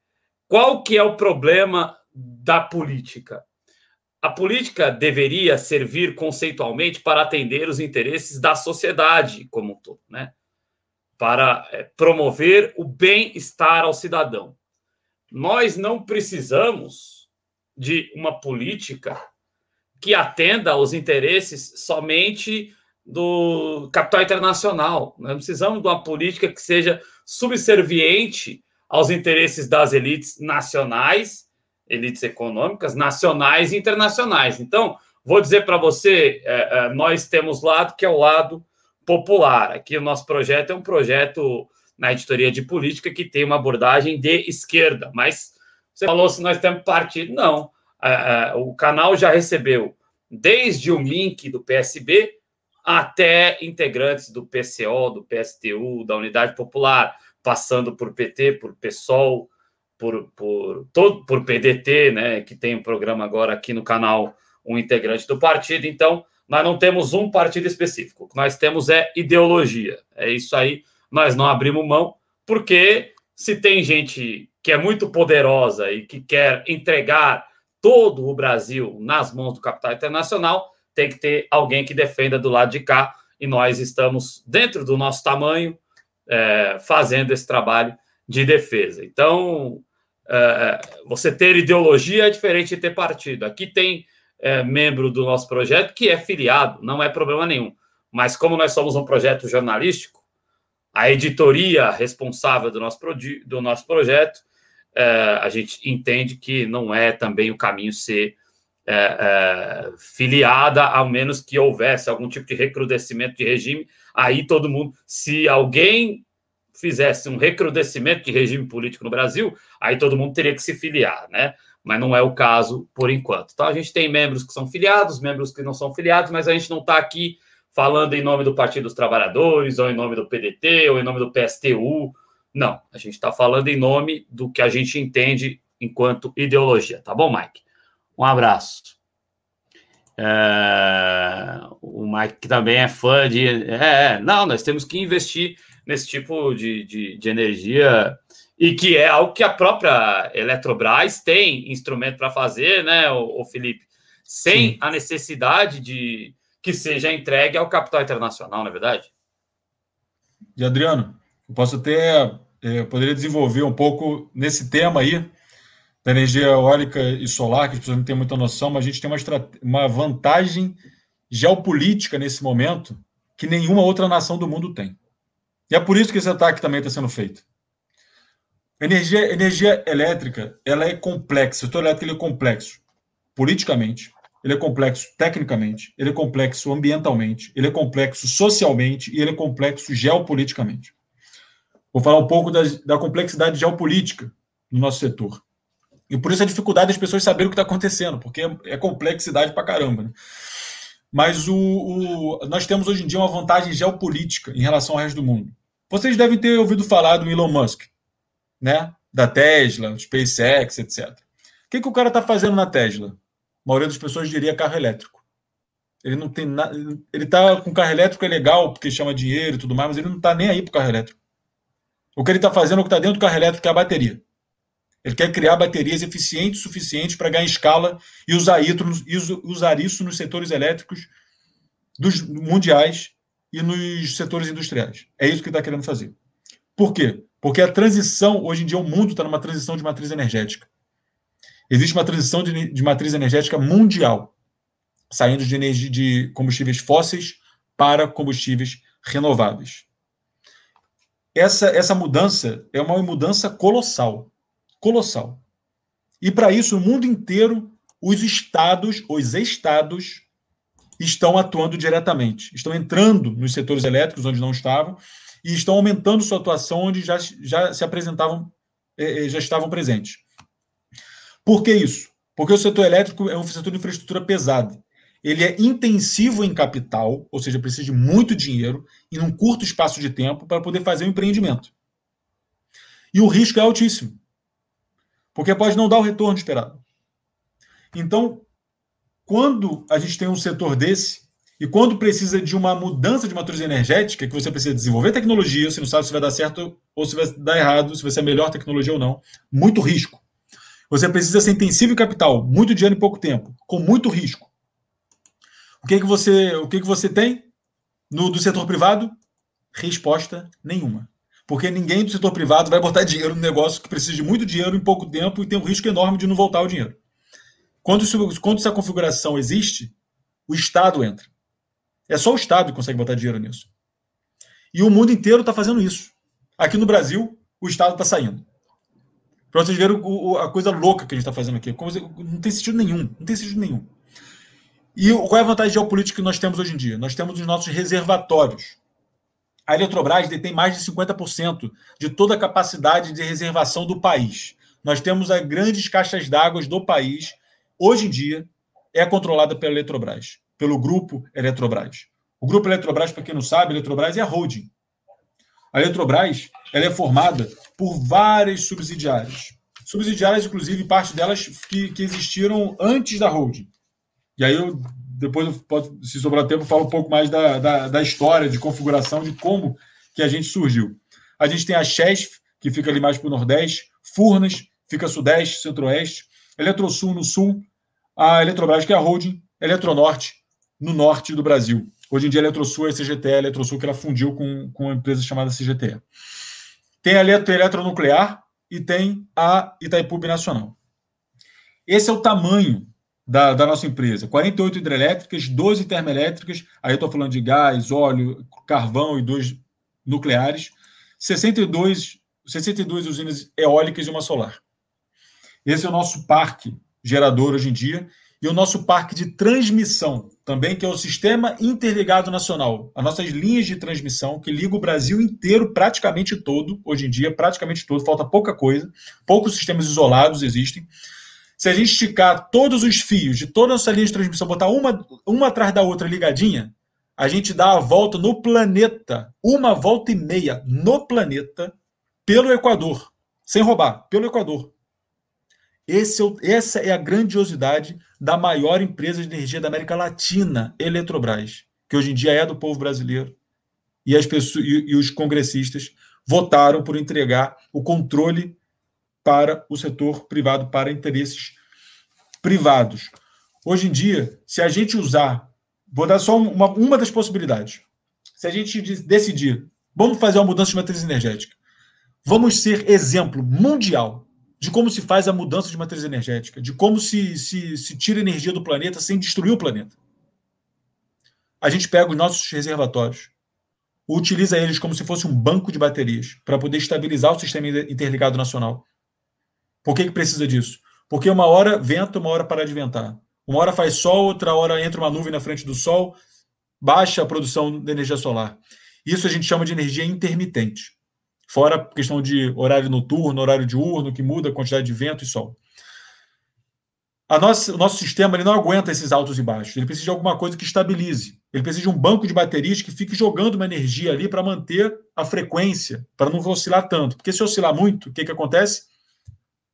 Qual que é o problema da política? A política deveria servir conceitualmente para atender os interesses da sociedade como um todo, né? para é, promover o bem-estar ao cidadão. Nós não precisamos de uma política que atenda aos interesses somente do capital internacional. Nós precisamos de uma política que seja subserviente aos interesses das elites nacionais, elites econômicas, nacionais e internacionais. Então, vou dizer para você, é, é, nós temos lado que é o lado popular. Aqui o nosso projeto é um projeto na editoria de política que tem uma abordagem de esquerda, mas você falou se nós temos partido. Não. o canal já recebeu desde o link do PSB até integrantes do PCO, do PSTU, da Unidade Popular, passando por PT, por PSOL, por, por, todo, por PDT, né, que tem um programa agora aqui no canal, um integrante do partido. Então, nós não temos um partido específico. O que nós temos é ideologia. É isso aí. Nós não abrimos mão, porque se tem gente que é muito poderosa e que quer entregar todo o Brasil nas mãos do capital internacional, tem que ter alguém que defenda do lado de cá. E nós estamos, dentro do nosso tamanho, é, fazendo esse trabalho de defesa. Então, é, você ter ideologia é diferente de ter partido. Aqui tem é, membro do nosso projeto que é filiado, não é problema nenhum. Mas como nós somos um projeto jornalístico, a editoria responsável do nosso, do nosso projeto, é, a gente entende que não é também o caminho ser é, é, filiada, ao menos que houvesse algum tipo de recrudescimento de regime. Aí todo mundo, se alguém fizesse um recrudescimento de regime político no Brasil, aí todo mundo teria que se filiar, né? mas não é o caso por enquanto. Então a gente tem membros que são filiados, membros que não são filiados, mas a gente não está aqui falando em nome do Partido dos Trabalhadores, ou em nome do PDT, ou em nome do PSTU. Não, a gente está falando em nome do que a gente entende enquanto ideologia, tá bom, Mike? Um abraço. É... O Mike também é fã de. É, é, não, nós temos que investir nesse tipo de, de, de energia e que é algo que a própria Eletrobras tem instrumento para fazer, né, o, Felipe, sem Sim. a necessidade de que seja entregue ao capital internacional, não é verdade? E Adriano, eu posso até é, poderia desenvolver um pouco nesse tema aí da energia eólica e solar, que as pessoas não têm muita noção, mas a gente tem uma, uma vantagem geopolítica nesse momento que nenhuma outra nação do mundo tem. E é por isso que esse ataque também está sendo feito. Energia, energia elétrica, ela é complexa. O setor elétrico é complexo politicamente, ele é complexo tecnicamente, ele é complexo ambientalmente, ele é complexo socialmente e ele é complexo geopoliticamente. Vou falar um pouco da, da complexidade geopolítica no nosso setor. E por isso a dificuldade das pessoas saberem o que está acontecendo, porque é, é complexidade para caramba. Né? Mas o, o, nós temos hoje em dia uma vantagem geopolítica em relação ao resto do mundo. Vocês devem ter ouvido falar do Elon Musk, né? Da Tesla, SpaceX, etc. O que, que o cara está fazendo na Tesla? A maioria das pessoas diria carro elétrico. Ele não tem nada. Ele está com carro elétrico é legal, porque chama dinheiro e tudo mais, mas ele não está nem aí para carro elétrico. O que ele está fazendo é o que está dentro do carro elétrico, que é a bateria. Ele quer criar baterias eficientes o suficiente para ganhar escala e usar, isso, usar isso nos setores elétricos dos mundiais e nos setores industriais. É isso que está querendo fazer. Por quê? Porque a transição, hoje em dia, o mundo está numa transição de matriz energética. Existe uma transição de, de matriz energética mundial, saindo de, energia, de combustíveis fósseis para combustíveis renováveis. Essa, essa mudança é uma mudança colossal colossal. E para isso, no mundo inteiro, os estados, os estados, estão atuando diretamente, estão entrando nos setores elétricos onde não estavam e estão aumentando sua atuação onde já, já se apresentavam, eh, eh, já estavam presentes. Por que isso? Porque o setor elétrico é um setor de infraestrutura pesada. Ele é intensivo em capital, ou seja, precisa de muito dinheiro em um curto espaço de tempo para poder fazer um empreendimento. E o risco é altíssimo porque pode não dar o retorno esperado. Então, quando a gente tem um setor desse, e quando precisa de uma mudança de matriz energética, que você precisa desenvolver tecnologia, você não sabe se vai dar certo ou se vai dar errado, se vai ser a melhor tecnologia ou não, muito risco. Você precisa ser intensivo em capital, muito dinheiro em pouco tempo, com muito risco. O que, é que você, o que, é que você tem no do setor privado? Resposta nenhuma. Porque ninguém do setor privado vai botar dinheiro no negócio que precisa de muito dinheiro em pouco tempo e tem um risco enorme de não voltar o dinheiro. Quando, quando essa configuração existe, o Estado entra. É só o Estado que consegue botar dinheiro nisso. E o mundo inteiro está fazendo isso. Aqui no Brasil, o Estado está saindo. Para vocês verem o, a coisa louca que a gente está fazendo aqui. Não tem sentido nenhum. Não tem sentido nenhum. E qual é a vantagem geopolítica que nós temos hoje em dia? Nós temos os nossos reservatórios a Eletrobras detém mais de 50% de toda a capacidade de reservação do país. Nós temos as grandes caixas d'água do país. Hoje em dia, é controlada pela Eletrobras, pelo grupo Eletrobras. O grupo Eletrobras, para quem não sabe, a Eletrobras é a holding. A Eletrobras ela é formada por várias subsidiárias. Subsidiárias, inclusive, parte delas que, que existiram antes da holding. E aí eu depois, pode, se sobrar tempo, falo um pouco mais da, da, da, história, de configuração, de como que a gente surgiu. A gente tem a Chesf, que fica ali mais para o Nordeste, Furnas, fica Sudeste, Centro-Oeste, Eletrosul no Sul, a Eletrobras, que é a holding, Eletronorte, no Norte do Brasil. Hoje em dia, a Eletrosul é a CGTE, a Eletrosul que ela fundiu com, com uma empresa chamada CGTE. Tem a Eletro, Eletronuclear e tem a Itaipu Nacional. Esse é o tamanho da, da, nossa empresa. 48 hidrelétricas, 12 termoelétricas, aí eu estou falando de gás, óleo, carvão e dois nucleares, 62, 62 usinas eólicas e uma solar. Esse é o nosso parque gerador hoje em dia e o nosso parque de transmissão também, que é o Sistema Interligado Nacional. As nossas linhas de transmissão que ligam o Brasil inteiro, praticamente todo, hoje em dia, praticamente todo, falta pouca coisa, poucos sistemas isolados existem. Se a gente esticar todos os fios de toda a nossa linha de transmissão, botar uma, uma atrás da outra ligadinha, a gente dá a volta no planeta, uma volta e meia no planeta, pelo Equador, sem roubar, pelo Equador. Esse, é essa é a grandiosidade da maior empresa de energia da América Latina, Eletrobras, que hoje em dia é do povo brasileiro e, as pessoas, e, e os congressistas votaram por entregar o controle para o setor privado, para interesses privados. Hoje em dia, se a gente usar, vou dar só uma, uma das possibilidades. Se a gente decidir, vamos fazer uma mudança de matriz energética, vamos ser exemplo mundial de como se faz a mudança de matriz energética, de como se, se, se tira energia do planeta sem destruir o planeta. A gente pega os nossos reservatórios, utiliza eles como se fosse um banco de baterias para poder estabilizar o sistema interligado nacional. Por que, que precisa disso? Porque uma hora venta, uma hora para de ventar. Uma hora faz sol, outra hora entra uma nuvem na frente do sol, baixa a produção de energia solar. Isso a gente chama de energia intermitente. Fora questão de horário noturno, horário diurno, que muda a quantidade de vento e sol. Nossa, o nosso sistema ele não aguenta esses altos e baixos. Ele precisa de alguma coisa que estabilize. Ele precisa de um banco de baterias que fique jogando uma energia ali para manter a frequência, para não oscilar tanto. Porque se oscilar muito, o que, que acontece?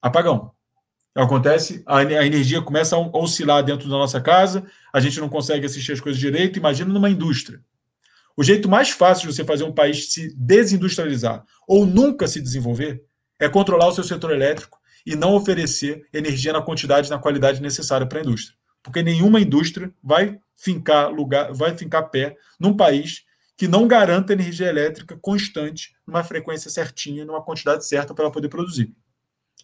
Apagão. Acontece, a, a energia começa a oscilar dentro da nossa casa, a gente não consegue assistir as coisas direito. Imagina numa indústria. O jeito mais fácil de você fazer um país se desindustrializar ou nunca se desenvolver é controlar o seu setor elétrico e não oferecer energia na quantidade e na qualidade necessária para a indústria. Porque nenhuma indústria vai fincar lugar, vai fincar pé num país que não garanta energia elétrica constante, numa frequência certinha, numa quantidade certa para ela poder produzir.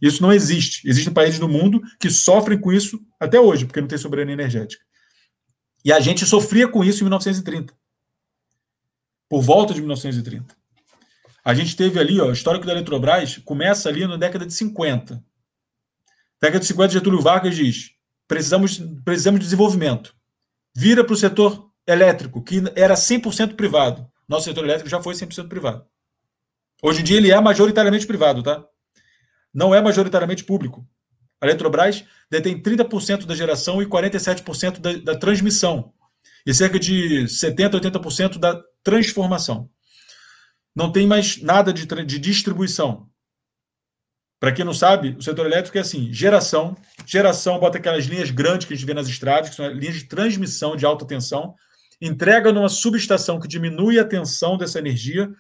Isso não existe. Existem países no mundo que sofrem com isso até hoje, porque não tem soberania energética. E a gente sofria com isso em 1930 por volta de 1930. A gente teve ali, ó, o histórico da Eletrobras começa ali na década de 50. Década de 50, Getúlio Vargas diz: precisamos, precisamos de desenvolvimento. Vira para o setor elétrico, que era 100% privado. Nosso setor elétrico já foi 100% privado. Hoje em dia ele é majoritariamente privado, tá? Não é majoritariamente público. A Eletrobras detém 30% da geração e 47% da, da transmissão e cerca de 70%, 80% da transformação. Não tem mais nada de, de distribuição. Para quem não sabe, o setor elétrico é assim: geração, geração, bota aquelas linhas grandes que a gente vê nas estradas, que são linhas de transmissão de alta tensão, entrega numa subestação que diminui a tensão dessa energia,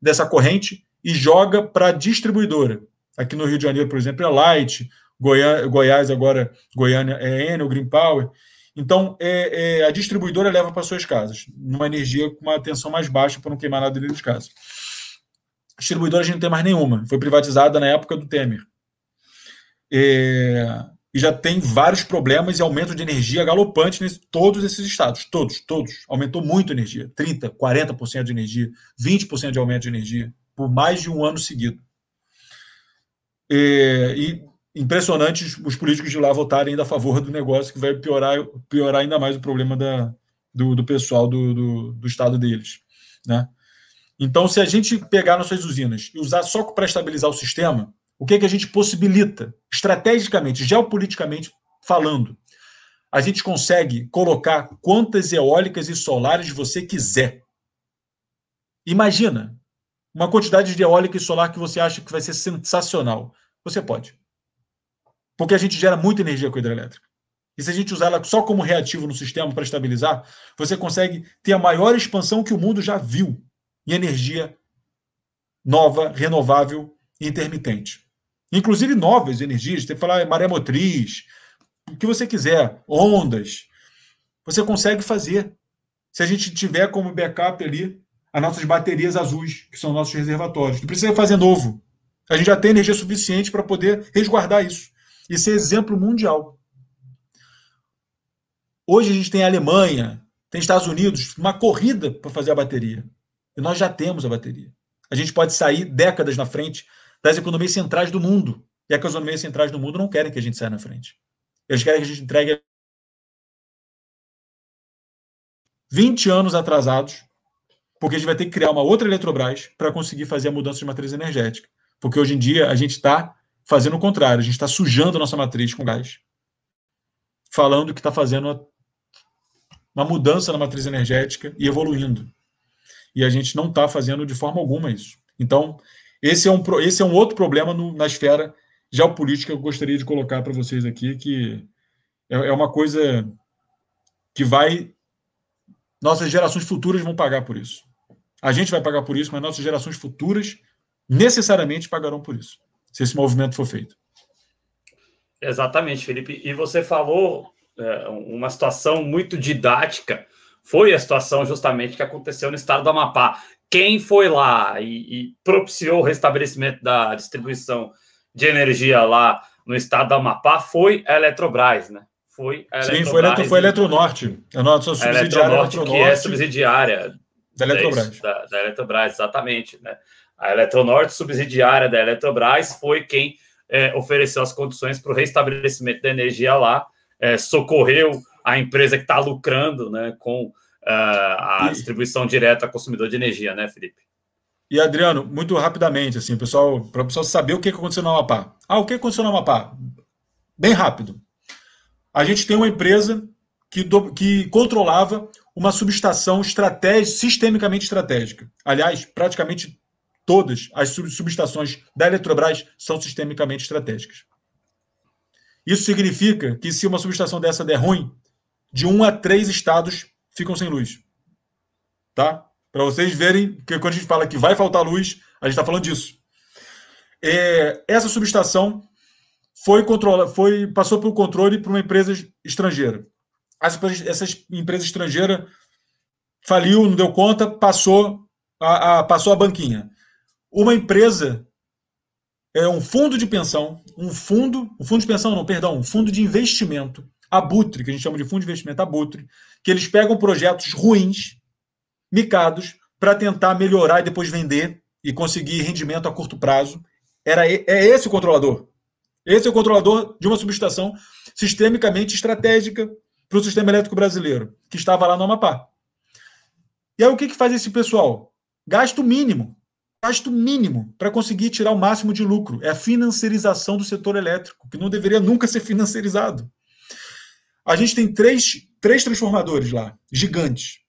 dessa corrente, e joga para a distribuidora. Aqui no Rio de Janeiro, por exemplo, é Light, Goiás agora, Goiânia é Enel, Green Power. Então, é, é, a distribuidora leva para suas casas, numa energia com uma tensão mais baixa para não queimar nada dentro de casa. Distribuidora a gente não tem mais nenhuma, foi privatizada na época do Temer. É, e já tem vários problemas e aumento de energia galopante em todos esses estados, todos, todos. Aumentou muito a energia, 30%, 40% de energia, 20% de aumento de energia, por mais de um ano seguido. É, e impressionante os políticos de lá votarem ainda a favor do negócio, que vai piorar, piorar ainda mais o problema da, do, do pessoal do, do, do, estado deles. Né? Então, se a gente pegar nossas usinas e usar só para estabilizar o sistema, o que, é que a gente possibilita, estrategicamente, geopoliticamente falando? A gente consegue colocar quantas eólicas e solares você quiser. Imagina uma quantidade de eólica e solar que você acha que vai ser sensacional. Você pode. Porque a gente gera muita energia com hidrelétrica. E se a gente usar ela só como reativo no sistema para estabilizar, você consegue ter a maior expansão que o mundo já viu em energia nova, renovável e intermitente. Inclusive novas energias, tem que falar maré motriz, o que você quiser, ondas. Você consegue fazer. Se a gente tiver como backup ali as nossas baterias azuis, que são nossos reservatórios. Não precisa fazer novo. A gente já tem energia suficiente para poder resguardar isso e ser exemplo mundial. Hoje a gente tem a Alemanha, tem Estados Unidos, uma corrida para fazer a bateria. E nós já temos a bateria. A gente pode sair décadas na frente das economias centrais do mundo. E as economias centrais do mundo não querem que a gente saia na frente. Eles querem que a gente entregue 20 anos atrasados, porque a gente vai ter que criar uma outra Eletrobras para conseguir fazer a mudança de matriz energética. Porque hoje em dia a gente está fazendo o contrário. A gente está sujando a nossa matriz com gás. Falando que está fazendo uma, mudança na matriz energética e evoluindo. E a gente não está fazendo de forma alguma isso. Então, esse é um, esse é um outro problema no, na esfera geopolítica que eu gostaria de colocar para vocês aqui, que é, é uma coisa que vai. Nossas gerações futuras vão pagar por isso. A gente vai pagar por isso, mas nossas gerações futuras necessariamente pagarão por isso, se esse movimento for feito. Exatamente, Felipe. E você falou é, uma situação muito didática. Foi a situação justamente que aconteceu no estado do Amapá. Quem foi lá e, e propiciou o restabelecimento da distribuição de energia lá no estado do Amapá foi a Eletrobras, né? Foi a Sim, foi, Eletro, foi a Eletronorte. A nossa subsidiária Eletronorte, Eletronorte, que é subsidiária da Eletrobras. Da, da Eletrobras, exatamente. Né? A Eletronorte, subsidiária da Eletrobras, foi quem é, ofereceu as condições para o restabelecimento da energia lá, é, socorreu a empresa que está lucrando né, com uh, a distribuição direta ao consumidor de energia, né, Felipe? E Adriano, muito rapidamente, assim, pessoal, para o pessoal saber o que aconteceu no Amapá. Ah, o que aconteceu no Amapá? Bem rápido. A gente tem uma empresa que, do, que controlava uma subestação estratégica, sistemicamente estratégica. Aliás, praticamente todas as subestações da Eletrobras são sistemicamente estratégicas. Isso significa que se uma subestação dessa der ruim, de um a três estados ficam sem luz. Tá? Para vocês verem que quando a gente fala que vai faltar luz, a gente está falando disso. É, essa subestação foi controla, foi passou pelo controle para uma empresa estrangeira. Essa, empresa estrangeira faliu, não deu conta, passou a, a, passou a banquinha. Uma empresa é um fundo de pensão, um fundo, um fundo de pensão não, perdão, um fundo de investimento, abutre, que a gente chama de fundo de investimento abutre, que eles pegam projetos ruins micados para tentar melhorar e depois vender e conseguir rendimento a curto prazo. Era, é esse o controlador. Esse é o controlador de uma subestação sistemicamente estratégica para o sistema elétrico brasileiro, que estava lá no Amapá. E aí o que, que faz esse pessoal? Gasto mínimo. Gasto mínimo para conseguir tirar o máximo de lucro. É a financiarização do setor elétrico, que não deveria nunca ser financiarizado. A gente tem três, três transformadores lá, gigantes.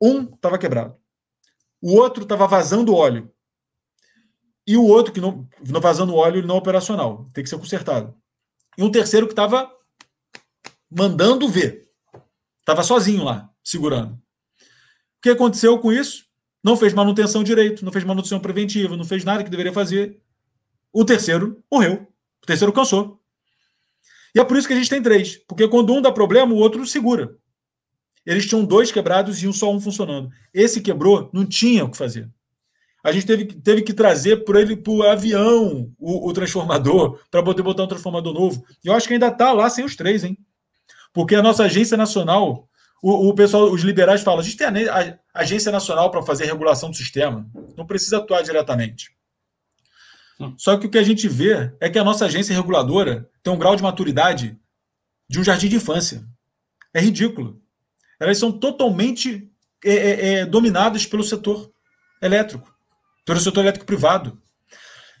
Um estava quebrado. O outro estava vazando óleo. E o outro que não, não vazando óleo não operacional, tem que ser consertado. E um terceiro que estava mandando ver. Estava sozinho lá, segurando. O que aconteceu com isso? Não fez manutenção direito, não fez manutenção preventiva, não fez nada que deveria fazer. O terceiro morreu. O terceiro cansou. E é por isso que a gente tem três. Porque quando um dá problema, o outro segura. Eles tinham dois quebrados e um só um funcionando. Esse quebrou, não tinha o que fazer. A gente teve, teve que trazer por ele para o avião o, o transformador, para poder botar um transformador novo. E eu acho que ainda está lá sem os três, hein? Porque a nossa agência nacional, o, o pessoal, os liberais falam, a gente tem a, a agência nacional para fazer regulação do sistema, não precisa atuar diretamente. Só que o que a gente vê é que a nossa agência reguladora tem um grau de maturidade de um jardim de infância. É ridículo elas são totalmente é, é, é, dominadas pelo setor elétrico, pelo setor elétrico privado.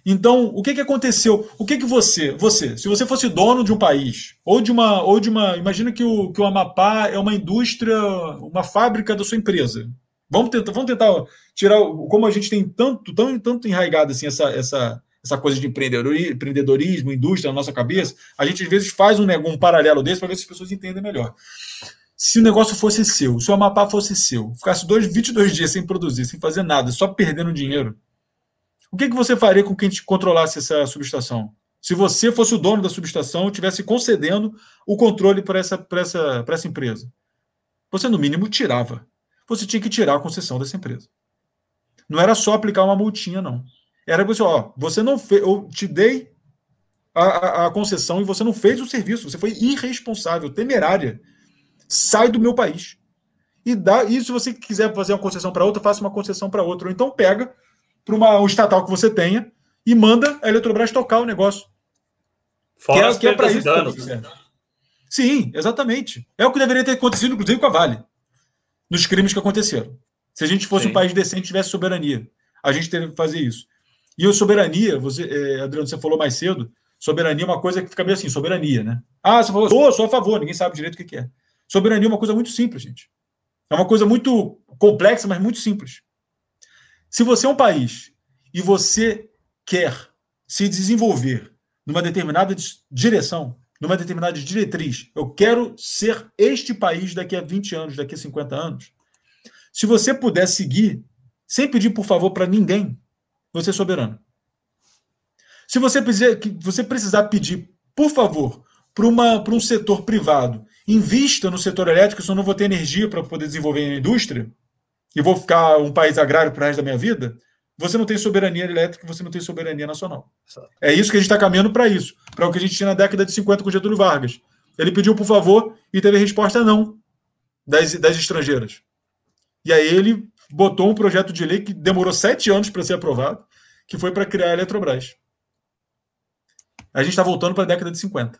Então, o que, que aconteceu? O que, que você, você, se você fosse dono de um país, ou de uma, ou de uma, imagina que o, que o Amapá é uma indústria, uma fábrica da sua empresa. Vamos tentar, vamos tentar tirar, como a gente tem tanto, tão, tanto enraigado assim essa, essa, essa coisa de empreendedorismo, indústria na nossa cabeça, a gente às vezes faz um, um paralelo desse para ver se as pessoas entendem melhor se o negócio fosse seu, se o Amapá fosse seu, ficasse dois, 22 dias sem produzir, sem fazer nada, só perdendo dinheiro, o que, que você faria com quem te controlasse essa subestação? Se você fosse o dono da subestação e estivesse concedendo o controle para essa, essa, essa empresa, você, no mínimo, tirava. Você tinha que tirar a concessão dessa empresa. Não era só aplicar uma multinha, não. Era você, ó, você não fez, eu te dei a, a, a concessão e você não fez o serviço, você foi irresponsável, temerária sai do meu país. E, dá, e se você quiser fazer uma concessão para outra, faça uma concessão para outra. Ou então pega para uma um estatal que você tenha e manda a Eletrobras tocar o negócio. Fora que é, que é para isso. Danos, né? Sim, exatamente. É o que deveria ter acontecido, inclusive, com a Vale, nos crimes que aconteceram. Se a gente fosse Sim. um país decente tivesse soberania, a gente teria que fazer isso. E a soberania, você, é, Adriano, você falou mais cedo, soberania é uma coisa que fica meio assim, soberania, né? Ah, você falou, sou, sou a favor, ninguém sabe direito o que é. Soberania é uma coisa muito simples, gente. É uma coisa muito complexa, mas muito simples. Se você é um país e você quer se desenvolver numa determinada direção, numa determinada diretriz, eu quero ser este país daqui a 20 anos, daqui a 50 anos. Se você puder seguir, sem pedir por favor para ninguém, você é soberano. Se você precisar, você precisar pedir, por favor, para um setor privado, invista no setor elétrico, senão não vou ter energia para poder desenvolver a indústria, e vou ficar um país agrário para o resto da minha vida, você não tem soberania elétrica, você não tem soberania nacional. É isso que a gente está caminhando para isso, para o que a gente tinha na década de 50 com Getúlio Vargas. Ele pediu por favor e teve a resposta não das, das estrangeiras. E aí ele botou um projeto de lei que demorou sete anos para ser aprovado, que foi para criar a Eletrobras. A gente está voltando para a década de 50,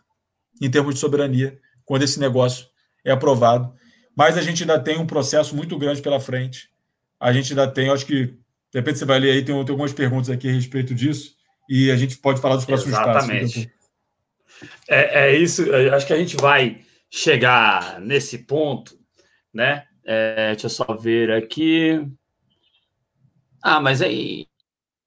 em termos de soberania, quando esse negócio é aprovado. Mas a gente ainda tem um processo muito grande pela frente. A gente ainda tem, acho que, de repente você vai ler aí, tem, tem algumas perguntas aqui a respeito disso, e a gente pode falar dos próximos Exatamente. passos. É, é isso, acho que a gente vai chegar nesse ponto, né? É, deixa eu só ver aqui. Ah, mas aí.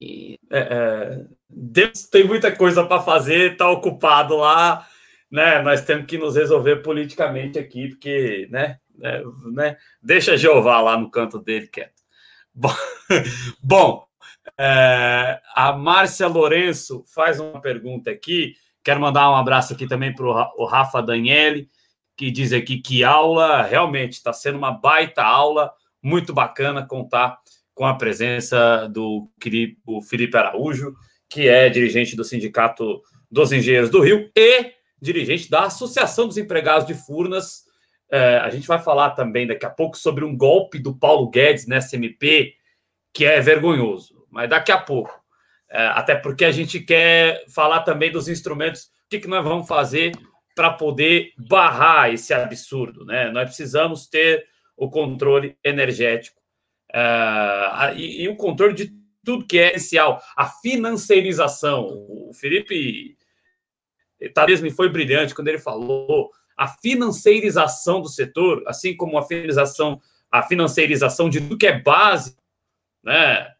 É, é, Deus tem muita coisa para fazer, está ocupado lá, né? Nós temos que nos resolver politicamente aqui, porque, né? É, né deixa Jeová lá no canto dele quieto. Bom, bom é, a Márcia Lourenço faz uma pergunta aqui. Quero mandar um abraço aqui também para o Rafa Daniele que diz aqui que aula realmente está sendo uma baita aula, muito bacana contar com a presença do Felipe Araújo, que é dirigente do Sindicato dos Engenheiros do Rio e dirigente da Associação dos Empregados de Furnas. É, a gente vai falar também daqui a pouco sobre um golpe do Paulo Guedes na SMP, que é vergonhoso, mas daqui a pouco. É, até porque a gente quer falar também dos instrumentos, o que, que nós vamos fazer para poder barrar esse absurdo. Né? Nós precisamos ter o controle energético uh, e, e, o controle de tudo que é essencial, a financiarização. O Felipe tá mesmo foi brilhante quando ele falou a financiarização do setor, assim como a financiarização, a financiarização de tudo que é base, né?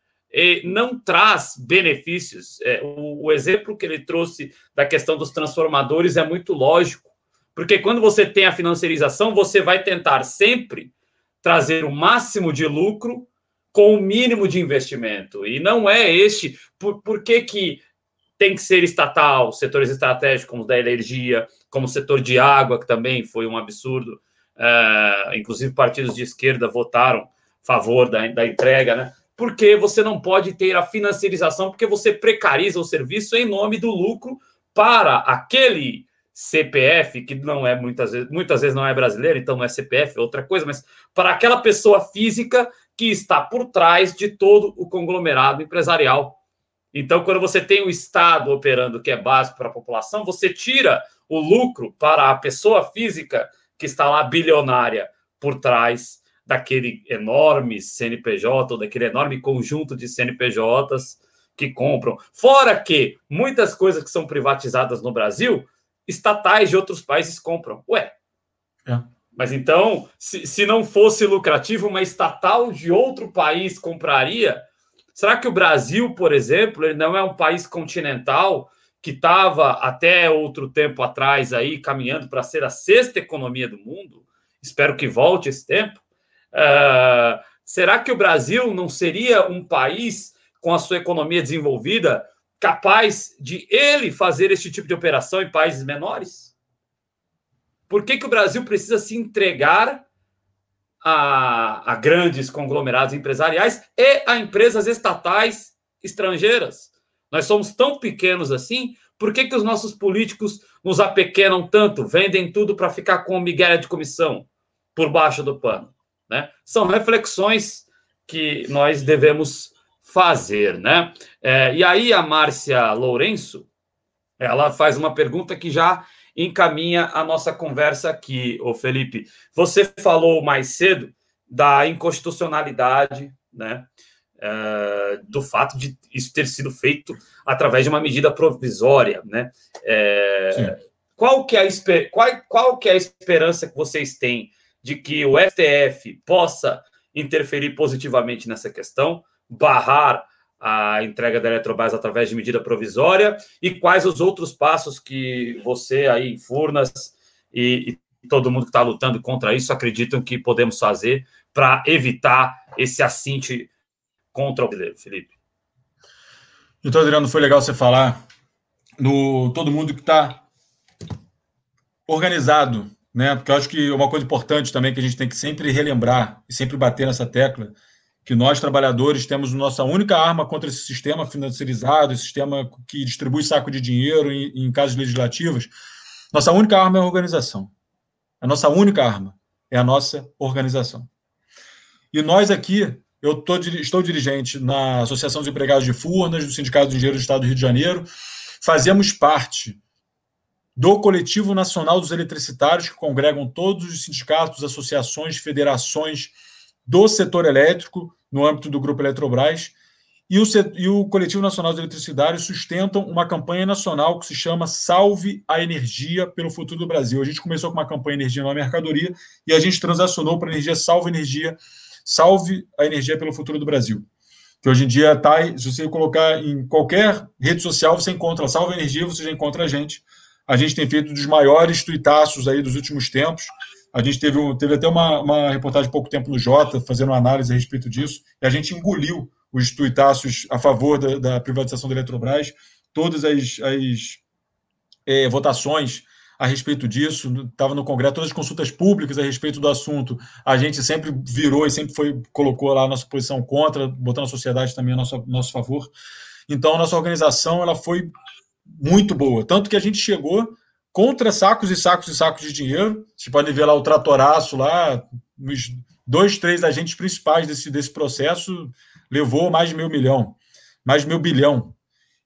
não traz benefícios. É, o, o, exemplo que ele trouxe da questão dos transformadores é muito lógico, porque quando você tem a financiarização, você vai tentar sempre trazer o máximo de lucro com o mínimo de investimento. E não é este. Por, por que, que tem que ser estatal, setores estratégicos como o da energia, como o setor de água, que também foi um absurdo. É, inclusive, partidos de esquerda votaram a favor da, da entrega, né? porque você não pode ter a financiarização, porque você precariza o serviço em nome do lucro para aquele CPF, que não é muitas vezes, muitas vezes não é brasileiro, então não é CPF, é outra coisa, mas para aquela pessoa física que está por trás de todo o conglomerado empresarial. Então, quando você tem o Estado operando, que é básico para a população, você tira o lucro para a pessoa física que está lá bilionária por trás daquele enorme CNPJ, ou daquele enorme conjunto de CNPJs que compram. Fora que muitas coisas que são privatizadas no Brasil, estatais de outros países compram. Ué. É. Mas então, se, se não fosse lucrativo, uma estatal de outro país compraria. Será que o Brasil, por exemplo, ele não é um país continental que estava até outro tempo atrás aí caminhando para ser a sexta economia do mundo? Espero que volte esse tempo. Uh, será que o Brasil não seria um país com a sua economia desenvolvida capaz de ele fazer esse tipo de operação em países menores? Por que, que o Brasil precisa se entregar a, a grandes conglomerados empresariais e a empresas estatais estrangeiras? Nós somos tão pequenos assim, por que, que os nossos políticos nos apequenam tanto, vendem tudo para ficar com migalha de comissão por baixo do pano? Né? São reflexões que nós devemos fazer. Né? É, e aí a Márcia Lourenço, ela faz uma pergunta que já encaminha a nossa conversa aqui, ô Felipe. Você falou mais cedo da inconstitucionalidade, né? É, do fato de isso ter sido feito através de uma medida provisória, né? É, qual que é a qual, qual que é a esperança que vocês têm de que o STF possa interferir positivamente nessa questão, barrar a entrega da Eletrobras através de medida provisória e quais os outros passos que você aí em Furnas e, e todo mundo que está lutando contra isso acreditam que podemos fazer para evitar esse assinte contra o brasileiro, Felipe? Então, Adriano, foi legal você falar no todo mundo que está organizado, né? Porque eu acho que uma coisa importante também que a gente tem que sempre relembrar e sempre bater nessa tecla que nós trabalhadores temos nossa única arma contra esse sistema financiarizado, esse sistema que distribui saco de dinheiro em, em casos legislativos. Nossa única arma é a organização. A nossa única arma é a nossa organização. E nós aqui, eu tô, estou dirigente na Associação dos Empregados de Furnas, do Sindicato de Engenheiros do Estado do Rio de Janeiro, fazemos parte do Coletivo Nacional dos Eletricitários, que congregam todos os sindicatos, associações, federações do setor elétrico, no âmbito do Grupo Eletrobras, e o, e o Coletivo Nacional dos Eletricitários sustentam uma campanha nacional que se chama Salve a Energia pelo Futuro do Brasil. A gente começou com uma campanha Energia na Mercadoria e a gente transacionou para energia Salve Energia, Salve a Energia pelo Futuro do Brasil. Que hoje em dia está, se você colocar em qualquer rede social, você encontra Salve Energia, você já encontra a gente. A gente tem feito dos maiores tuitaços aí dos últimos tempos. A gente teve, teve até uma, uma reportagem pouco tempo no Jota, fazendo uma análise a respeito disso, e a gente engoliu os tuitaços a favor da, da privatização da Eletrobras, todas as, as é, votações a respeito disso, estava no Congresso, todas as consultas públicas a respeito do assunto, a gente sempre virou e sempre foi colocou lá a nossa posição contra, botando a sociedade também a nosso, nosso favor. Então, a nossa organização ela foi muito boa, tanto que a gente chegou contra sacos e sacos e sacos de dinheiro. Você pode ver lá o tratoraço lá, os dois, três agentes principais desse, desse processo levou mais de meio milhão, mais de meio bilhão.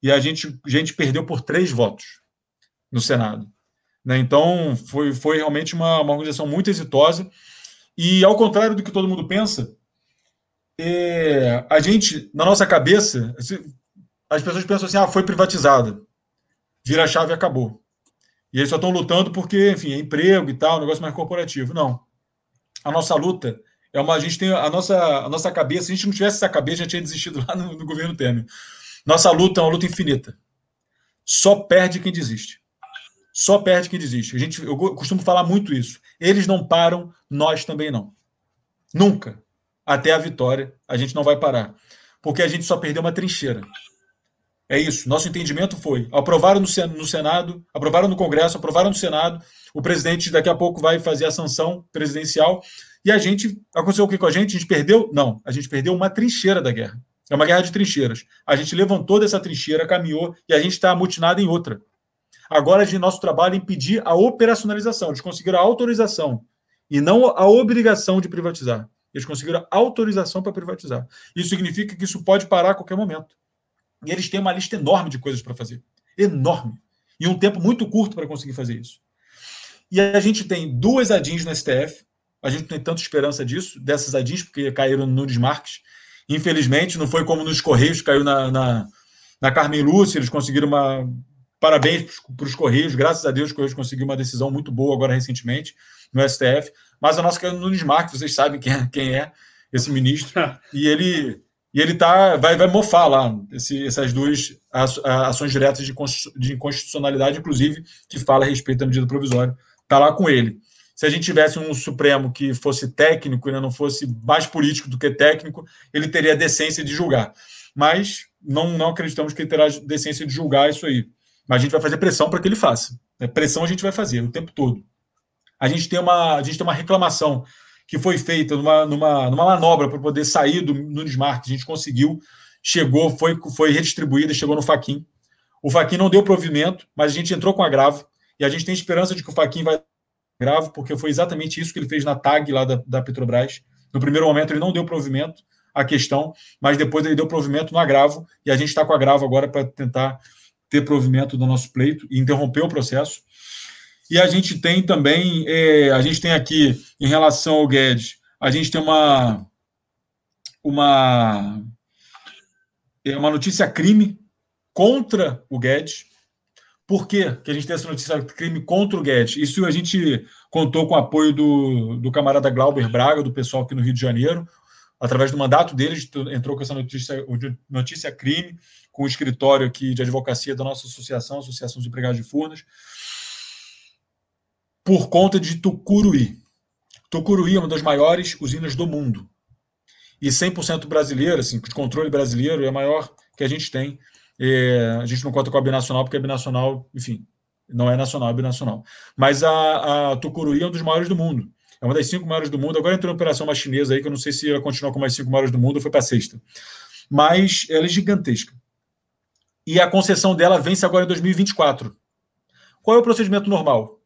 E a gente, a gente perdeu por três votos no Senado. Né? Então, foi, foi realmente uma, uma organização muito exitosa. E, ao contrário do que todo mundo pensa, é, a gente, na nossa cabeça, as pessoas pensam assim: ah, foi privatizada, vira a chave e acabou. E eles só estão lutando porque, enfim, é emprego e tal, negócio mais corporativo. Não. A nossa luta é uma, a gente tem a nossa, a nossa cabeça, se a gente não tivesse essa cabeça, já tinha desistido lá no, no governo Temer. Nossa luta é uma luta infinita. Só perde quem desiste. Só perde quem desiste. A gente, eu costumo falar muito isso. Eles não param, nós também não. Nunca. Até a vitória, a gente não vai parar. Porque a gente só perdeu uma trincheira. É isso. Nosso entendimento foi: aprovaram no Senado, aprovaram no Congresso, aprovaram no Senado. O presidente daqui a pouco vai fazer a sanção presidencial e a gente. Aconteceu o que com a gente? A gente perdeu? Não. A gente perdeu uma trincheira da guerra. É uma guerra de trincheiras. A gente levantou dessa trincheira, caminhou e a gente está amutinado em outra. Agora, de nosso trabalho é impedir a operacionalização. Eles conseguiram a autorização e não a obrigação de privatizar. Eles conseguiram a autorização para privatizar. Isso significa que isso pode parar a qualquer momento. E eles têm uma lista enorme de coisas para fazer. Enorme. E um tempo muito curto para conseguir fazer isso. E a gente tem duas ADINs no STF, a gente não tem tanta esperança disso, dessas ADINs, porque caíram no Desmarques. Infelizmente, não foi como nos Correios, caiu na, na, na Carmen Lúcia, eles conseguiram uma. Parabéns para os Correios, graças a Deus, os Correios conseguiram uma decisão muito boa agora recentemente no STF. Mas a nossa caiu no Desmarques, vocês sabem quem é, quem é esse ministro. e ele. E ele tá, vai, vai mofar lá esse, essas duas ações diretas de, de inconstitucionalidade, inclusive, que fala a respeito da medida provisória. Está lá com ele se a gente tivesse um Supremo que fosse técnico e né, não fosse mais político do que técnico, ele teria a decência de julgar. Mas não, não acreditamos que ele terá decência de julgar isso aí. Mas a gente vai fazer pressão para que ele faça. Né? Pressão a gente vai fazer o tempo todo. A gente tem uma, a gente tem uma reclamação que foi feita numa, numa, numa manobra para poder sair do Nunes Marques. A gente conseguiu, chegou, foi, foi redistribuída, chegou no Faquin. O Faquin não deu provimento, mas a gente entrou com agravo e a gente tem esperança de que o Faquin vai gravo, porque foi exatamente isso que ele fez na TAG lá da, da Petrobras. No primeiro momento, ele não deu provimento à questão, mas depois ele deu provimento no agravo, e a gente está com agravo agora para tentar ter provimento do nosso pleito e interromper o processo. E a gente tem também, é, a gente tem aqui, em relação ao Guedes, a gente tem uma, uma, é uma notícia crime contra o Guedes, por quê que a gente tem essa notícia crime contra o Guedes? Isso a gente contou com o apoio do, do camarada Glauber Braga, do pessoal aqui no Rio de Janeiro, através do mandato deles, entrou com essa notícia, notícia crime, com o escritório aqui de advocacia da nossa associação, Associação dos Empregados de Furnas, por conta de Tucuruí. Tucuruí é uma das maiores usinas do mundo. e 100% brasileira, assim, de controle brasileiro, é a maior que a gente tem. É, a gente não conta com a binacional, porque a binacional, enfim, não é nacional, é binacional. Mas a, a Tucuruí é um dos maiores do mundo. É uma das cinco maiores do mundo. Agora entrou em operação uma chinesa aí, que eu não sei se ela continua como as cinco maiores do mundo ou foi para a sexta. Mas ela é gigantesca. E a concessão dela vence agora em 2024. Qual é o procedimento normal?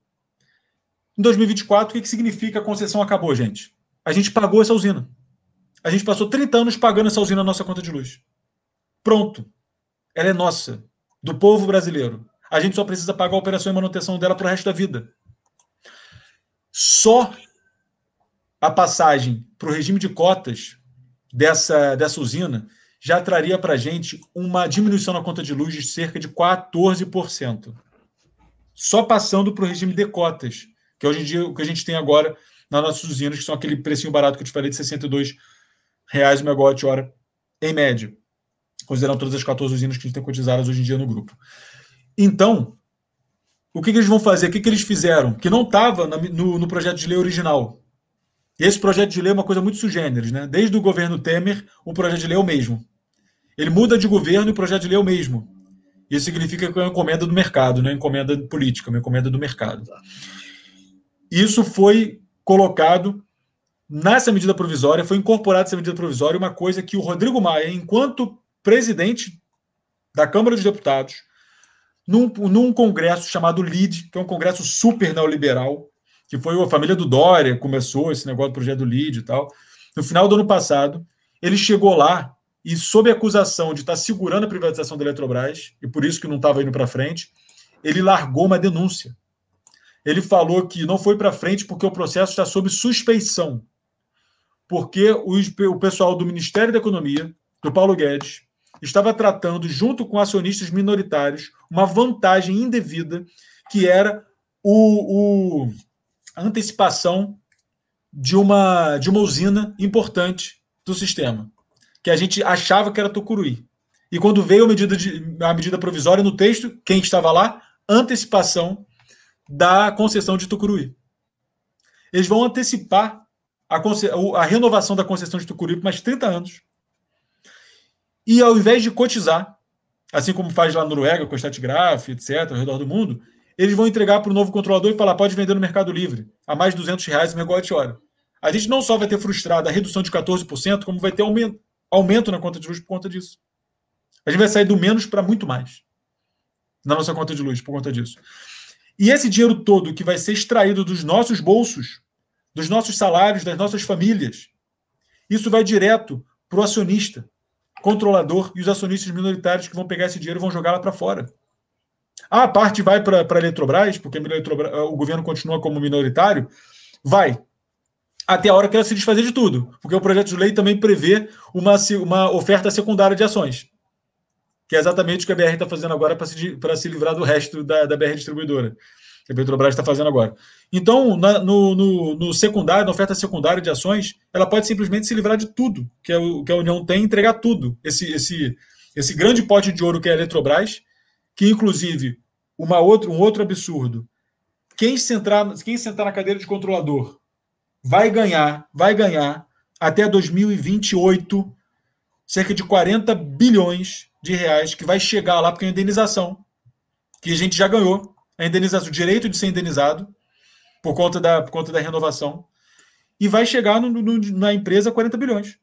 Em 2024, o que, que significa a concessão acabou, gente? A gente pagou essa usina. A gente passou 30 anos pagando essa usina na nossa conta de luz. Pronto. Ela é nossa, do povo brasileiro. A gente só precisa pagar a operação e manutenção dela para o resto da vida. Só a passagem para o regime de cotas dessa, dessa usina já traria para a gente uma diminuição na conta de luz de cerca de 14%. Só passando para o regime de cotas, que hoje em dia o que a gente tem agora nas nossas usinas, que são aquele precinho barato que eu te falei de 62 reais o megawatt-hora em média, considerando todas as 14 usinas que a gente tem cotizadas hoje em dia no grupo. Então, o que, que eles vão fazer? O que, que eles fizeram? Que não estava no, no, projeto de lei original. Esse projeto de lei é uma coisa muito sugêneres, né? Desde o governo Temer, o projeto de lei é o mesmo. Ele muda de governo e o projeto de lei é o mesmo. Isso significa que é uma encomenda do mercado, não é encomenda política, é uma encomenda do mercado. Isso foi colocado nessa medida provisória, foi incorporado essa medida provisória uma coisa que o Rodrigo Maia, enquanto presidente da Câmara dos Deputados, num, num congresso chamado LID, que é um congresso super neoliberal, que foi a família do Dória, começou esse negócio do projeto do LID e tal. No final do ano passado, ele chegou lá e, sob acusação de estar segurando a privatização da Eletrobras, e por isso que não estava indo para frente, ele largou uma denúncia. Ele falou que não foi para frente porque o processo está sob suspeição. Porque o pessoal do Ministério da Economia, do Paulo Guedes, estava tratando, junto com acionistas minoritários, uma vantagem indevida, que era o, o a antecipação de uma, de uma usina importante do sistema, que a gente achava que era Tucuruí. E quando veio a medida, de, a medida provisória no texto, quem estava lá? Antecipação da concessão de Tucuruí. Eles vão antecipar a, a renovação da concessão de Tucuruí por mais 30 anos. E ao invés de cotizar, assim como faz lá na Noruega com o Statgraph, etc., ao redor do mundo, eles vão entregar para o novo controlador e falar: pode vender no Mercado Livre a mais de 200 reais megawatt-hora. A gente não só vai ter frustrado a redução de 14%, como vai ter aumento, aumento na conta de luz por conta disso. A gente vai sair do menos para muito mais na nossa conta de luz por conta disso. E esse dinheiro todo que vai ser extraído dos nossos bolsos, dos nossos salários, das nossas famílias, isso vai direto para o acionista controlador e os acionistas minoritários que vão pegar esse dinheiro e vão jogar lá para fora. Ah, a parte vai para a Eletrobras, porque o governo continua como minoritário, vai. Até a hora que ela se desfazer de tudo, porque o projeto de lei também prevê uma, uma oferta secundária de ações, que é exatamente o que a BR está fazendo agora para se, se livrar do resto da, da BR distribuidora que a Petrobras está fazendo agora. Então, na, no, no, no, secundário, na oferta secundária de ações, ela pode simplesmente se livrar de tudo que a, que a União tem e entregar tudo. Esse, esse, esse grande pote de ouro que é a Eletrobras, que inclusive uma outra, um outro absurdo. Quem sentar, quem sentar na cadeira de controlador vai ganhar, vai ganhar até 2028 cerca de 40 bilhões de reais que vai chegar lá porque é indenização que a gente já ganhou a indenização, o direito de ser indenizado por conta da, por conta da renovação, e vai chegar no, no, na empresa 40 bilhões.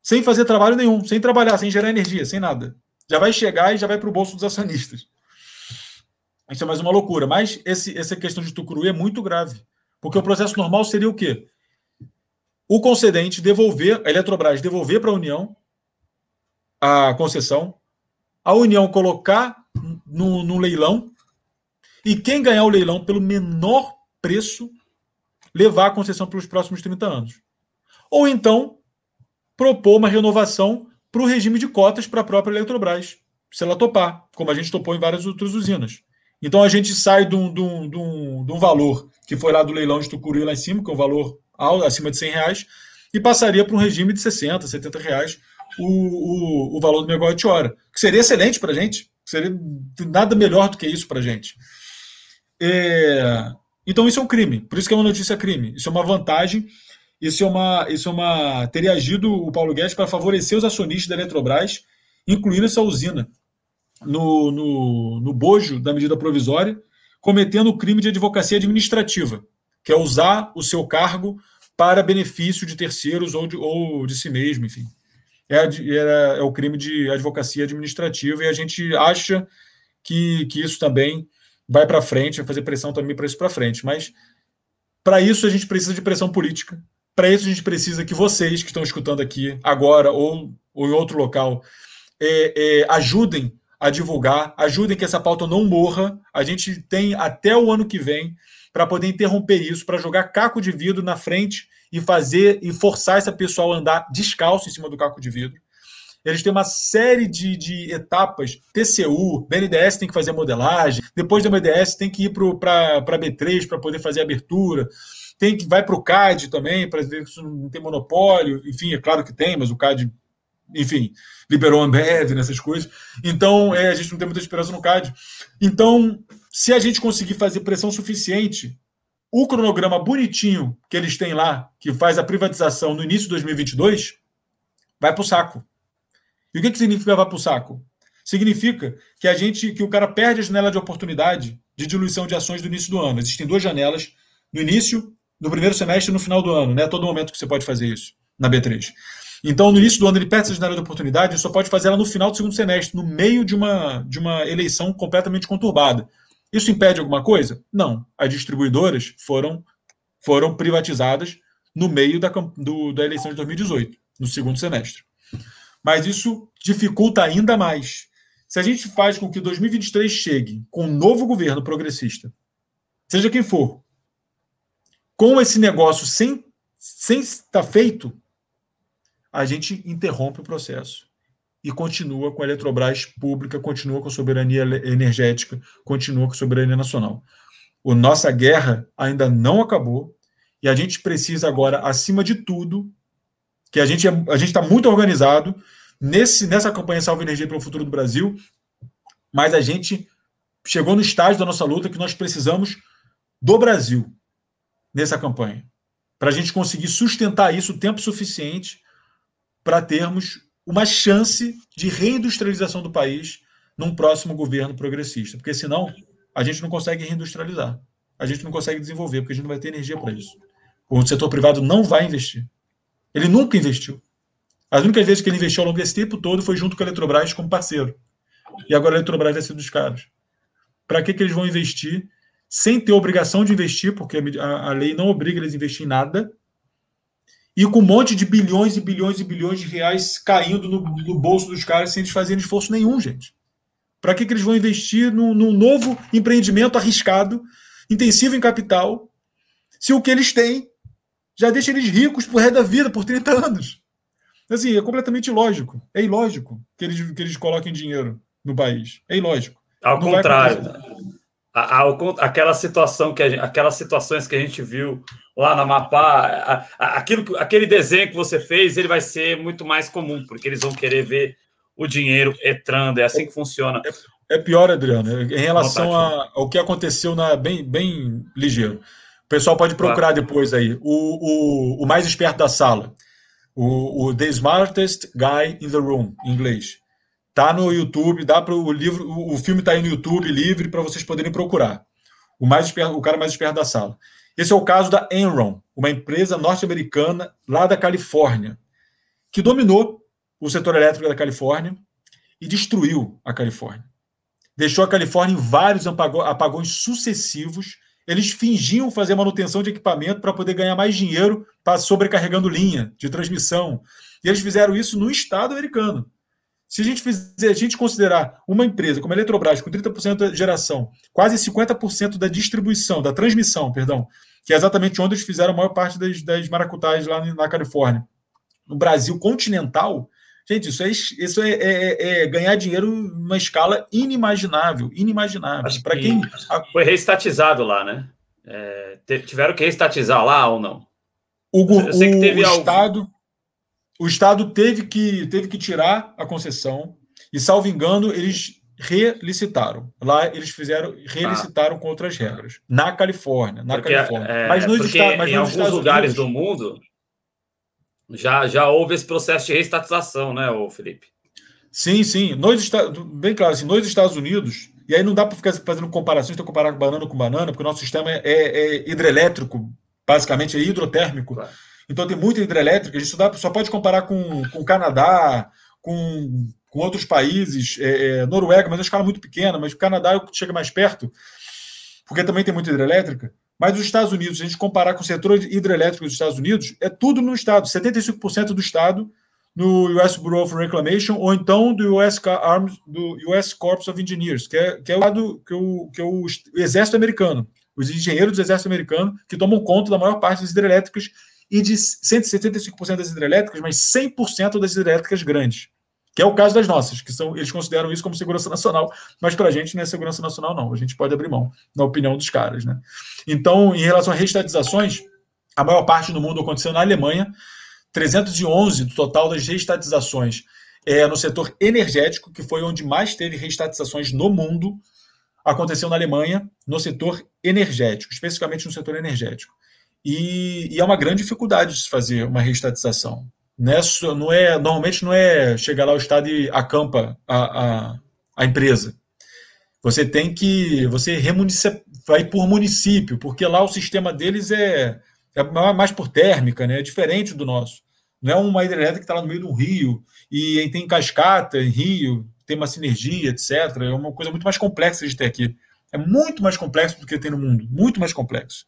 Sem fazer trabalho nenhum, sem trabalhar, sem gerar energia, sem nada. Já vai chegar e já vai para o bolso dos acionistas. Isso é mais uma loucura. Mas esse, essa questão de Tucuruí é muito grave. Porque o processo normal seria o quê? O concedente devolver, a Eletrobras devolver para a União a concessão, a União colocar no, no leilão e quem ganhar o leilão pelo menor preço levar a concessão pelos próximos 30 anos. Ou então propor uma renovação para o regime de cotas para a própria Eletrobras, se ela topar, como a gente topou em várias outras usinas. Então a gente sai de um, de um, de um, de um valor que foi lá do leilão de Tucuruí lá em cima, que é um valor acima de 100 reais, e passaria para um regime de 60, 70 reais o, o, o valor do megawatt-hora, que seria excelente para a gente, seria nada melhor do que isso para a gente. É... Então isso é um crime, por isso que é uma notícia crime. Isso é uma vantagem isso é uma, isso é uma teria agido o Paulo Guedes para favorecer os acionistas da Eletrobras, incluindo essa usina no, no, no bojo da medida provisória, cometendo o crime de advocacia administrativa, que é usar o seu cargo para benefício de terceiros ou de, ou de si mesmo, enfim. É, é, é o crime de advocacia administrativa e a gente acha que, que isso também vai para frente, vai fazer pressão também para isso para frente. Mas para isso a gente precisa de pressão política. Para isso a gente precisa que vocês que estão escutando aqui agora ou, ou em outro local é, é, ajudem a divulgar, ajudem que essa pauta não morra. A gente tem até o ano que vem para poder interromper isso, para jogar caco de vidro na frente e fazer e forçar essa pessoa a andar descalço em cima do caco de vidro. Eles têm uma série de, de etapas. TCU, BNDES tem que fazer modelagem, depois da BNDES tem que ir para a B3 para poder fazer abertura. Tem que vai para o CAD também, para ver se não tem monopólio. Enfim, é claro que tem, mas o CAD enfim, liberou Ambev nessas coisas. Então, é, a gente não tem muita esperança no CAD. Então, se a gente conseguir fazer pressão suficiente, o cronograma bonitinho que eles têm lá, que faz a privatização no início de 2022, vai para o saco. E o que, que significa vai para o saco? Significa que a gente, que o cara perde a janela de oportunidade de diluição de ações do início do ano. Existem duas janelas, no início, no primeiro semestre e no final do ano. Não é todo momento que você pode fazer isso na B3. Então, no início do ano, ele perde essa janela de oportunidade e só pode fazer ela no final do segundo semestre, no meio de uma, de uma eleição completamente conturbada. Isso impede alguma coisa? Não. As distribuidoras foram, foram privatizadas no meio da, do, da eleição de 2018, no segundo semestre. Mas isso dificulta ainda mais. Se a gente faz com que 2023 chegue com um novo governo progressista, seja quem for, com esse negócio sem, sem estar feito, a gente interrompe o processo e continua com a Eletrobras pública, continua com a soberania energética, continua com a soberania nacional. A nossa guerra ainda não acabou e a gente precisa agora, acima de tudo, que a gente é, a gente está muito organizado nesse nessa campanha Salve Energia pelo Futuro do Brasil, mas a gente chegou no estágio da nossa luta que nós precisamos do Brasil nessa campanha para a gente conseguir sustentar isso o tempo suficiente para termos uma chance de reindustrialização do país num próximo governo progressista. Porque senão a gente não consegue reindustrializar. A gente não consegue desenvolver, porque a gente não vai ter energia para isso. O setor privado não vai investir. Ele nunca investiu. As únicas vezes que ele investiu ao longo desse tempo todo foi junto com a Eletrobras como parceiro. E agora a Eletrobras vai ser dos caras. Para que, que eles vão investir sem ter obrigação de investir, porque a, a lei não obriga eles a investir em nada, e com um monte de bilhões e bilhões e bilhões de reais caindo no, no bolso dos caras sem eles fazerem esforço nenhum, gente. Para que, que eles vão investir num, num novo empreendimento arriscado, intensivo em capital, se o que eles têm já deixa eles ricos por resto da vida, por 30 anos? Assim, é completamente ilógico. É ilógico que eles, que eles coloquem dinheiro no país. É ilógico. Ao Não contrário. A, a, aquela situação que gente, aquelas situações que a gente viu lá na Mapa, aquilo, aquele desenho que você fez, ele vai ser muito mais comum, porque eles vão querer ver o dinheiro entrando, é assim que funciona. É, é pior, Adriano, em relação a, ao que aconteceu na bem, bem ligeiro. O pessoal pode procurar claro. depois aí. O, o, o mais esperto da sala. O, o The Smartest Guy in the Room, em inglês. Tá no YouTube, dá para o livro, o filme está aí no YouTube livre para vocês poderem procurar. O mais esperto, o cara mais esperto da sala. Esse é o caso da Enron, uma empresa norte-americana lá da Califórnia, que dominou o setor elétrico da Califórnia e destruiu a Califórnia. Deixou a Califórnia em vários apagões sucessivos. Eles fingiam fazer manutenção de equipamento para poder ganhar mais dinheiro sobrecarregando linha de transmissão. E eles fizeram isso no estado americano. Se a gente fizer, a gente considerar uma empresa como a Eletrobras com 30% da geração, quase 50% da distribuição, da transmissão, perdão, que é exatamente onde eles fizeram a maior parte das, das maracutais lá na Califórnia. No Brasil continental, gente, isso é, isso é, é, é ganhar dinheiro numa escala inimaginável, inimaginável. Para quem foi reestatizado lá, né? É, tiveram que reestatizar lá ou não? O, o, o Estado o Estado teve que, teve que tirar a concessão e, salvo engano, eles relicitaram. Lá eles fizeram, relicitaram ah. com outras regras. Na Califórnia, na porque, Califórnia. É, mas nos, Estados, mas em nos alguns Estados lugares Unidos, do mundo, Já, já houve esse processo de reestatização, né, Felipe? Sim, sim. Nos, bem claro, assim, nos Estados Unidos, e aí não dá para ficar fazendo comparações, comparar banana com banana, porque o nosso sistema é, é hidrelétrico, basicamente é hidrotérmico. Claro. Então tem muita hidrelétrica, isso dá, só pode comparar com, com o Canadá, com, com outros países, é, é, Noruega, mas é uma escala muito pequena, mas o Canadá é o que chega mais perto, porque também tem muita hidrelétrica. Mas os Estados Unidos, se a gente comparar com o setor hidrelétrico dos Estados Unidos, é tudo no Estado. 75% do Estado no US Bureau of Reclamation ou então do US, Arms, do US Corps of Engineers, que é, que é o lado que, o, que é o exército americano, os engenheiros do exército americano que tomam conta da maior parte das hidrelétricas e de 175% das hidrelétricas, mas 100% das hidrelétricas grandes, que é o caso das nossas, que são eles consideram isso como segurança nacional, mas para a gente não é segurança nacional não, a gente pode abrir mão, na opinião dos caras, né? Então, em relação a reestatizações, a maior parte do mundo aconteceu na Alemanha, 311 do total das reestatizações é, no setor energético, que foi onde mais teve reestatizações no mundo, aconteceu na Alemanha, no setor energético, especificamente no setor energético. E, e é uma grande dificuldade de se fazer uma reestatização. Não é, não é, normalmente não é chegar lá o Estado e acampa a, a, a empresa. Você tem que. Você vai por município, porque lá o sistema deles é, é mais por térmica, né? é diferente do nosso. Não é uma hidrelétrica que está lá no meio de um rio e tem cascata em rio, tem uma sinergia, etc. É uma coisa muito mais complexa de ter aqui. É muito mais complexo do que tem no mundo, muito mais complexo.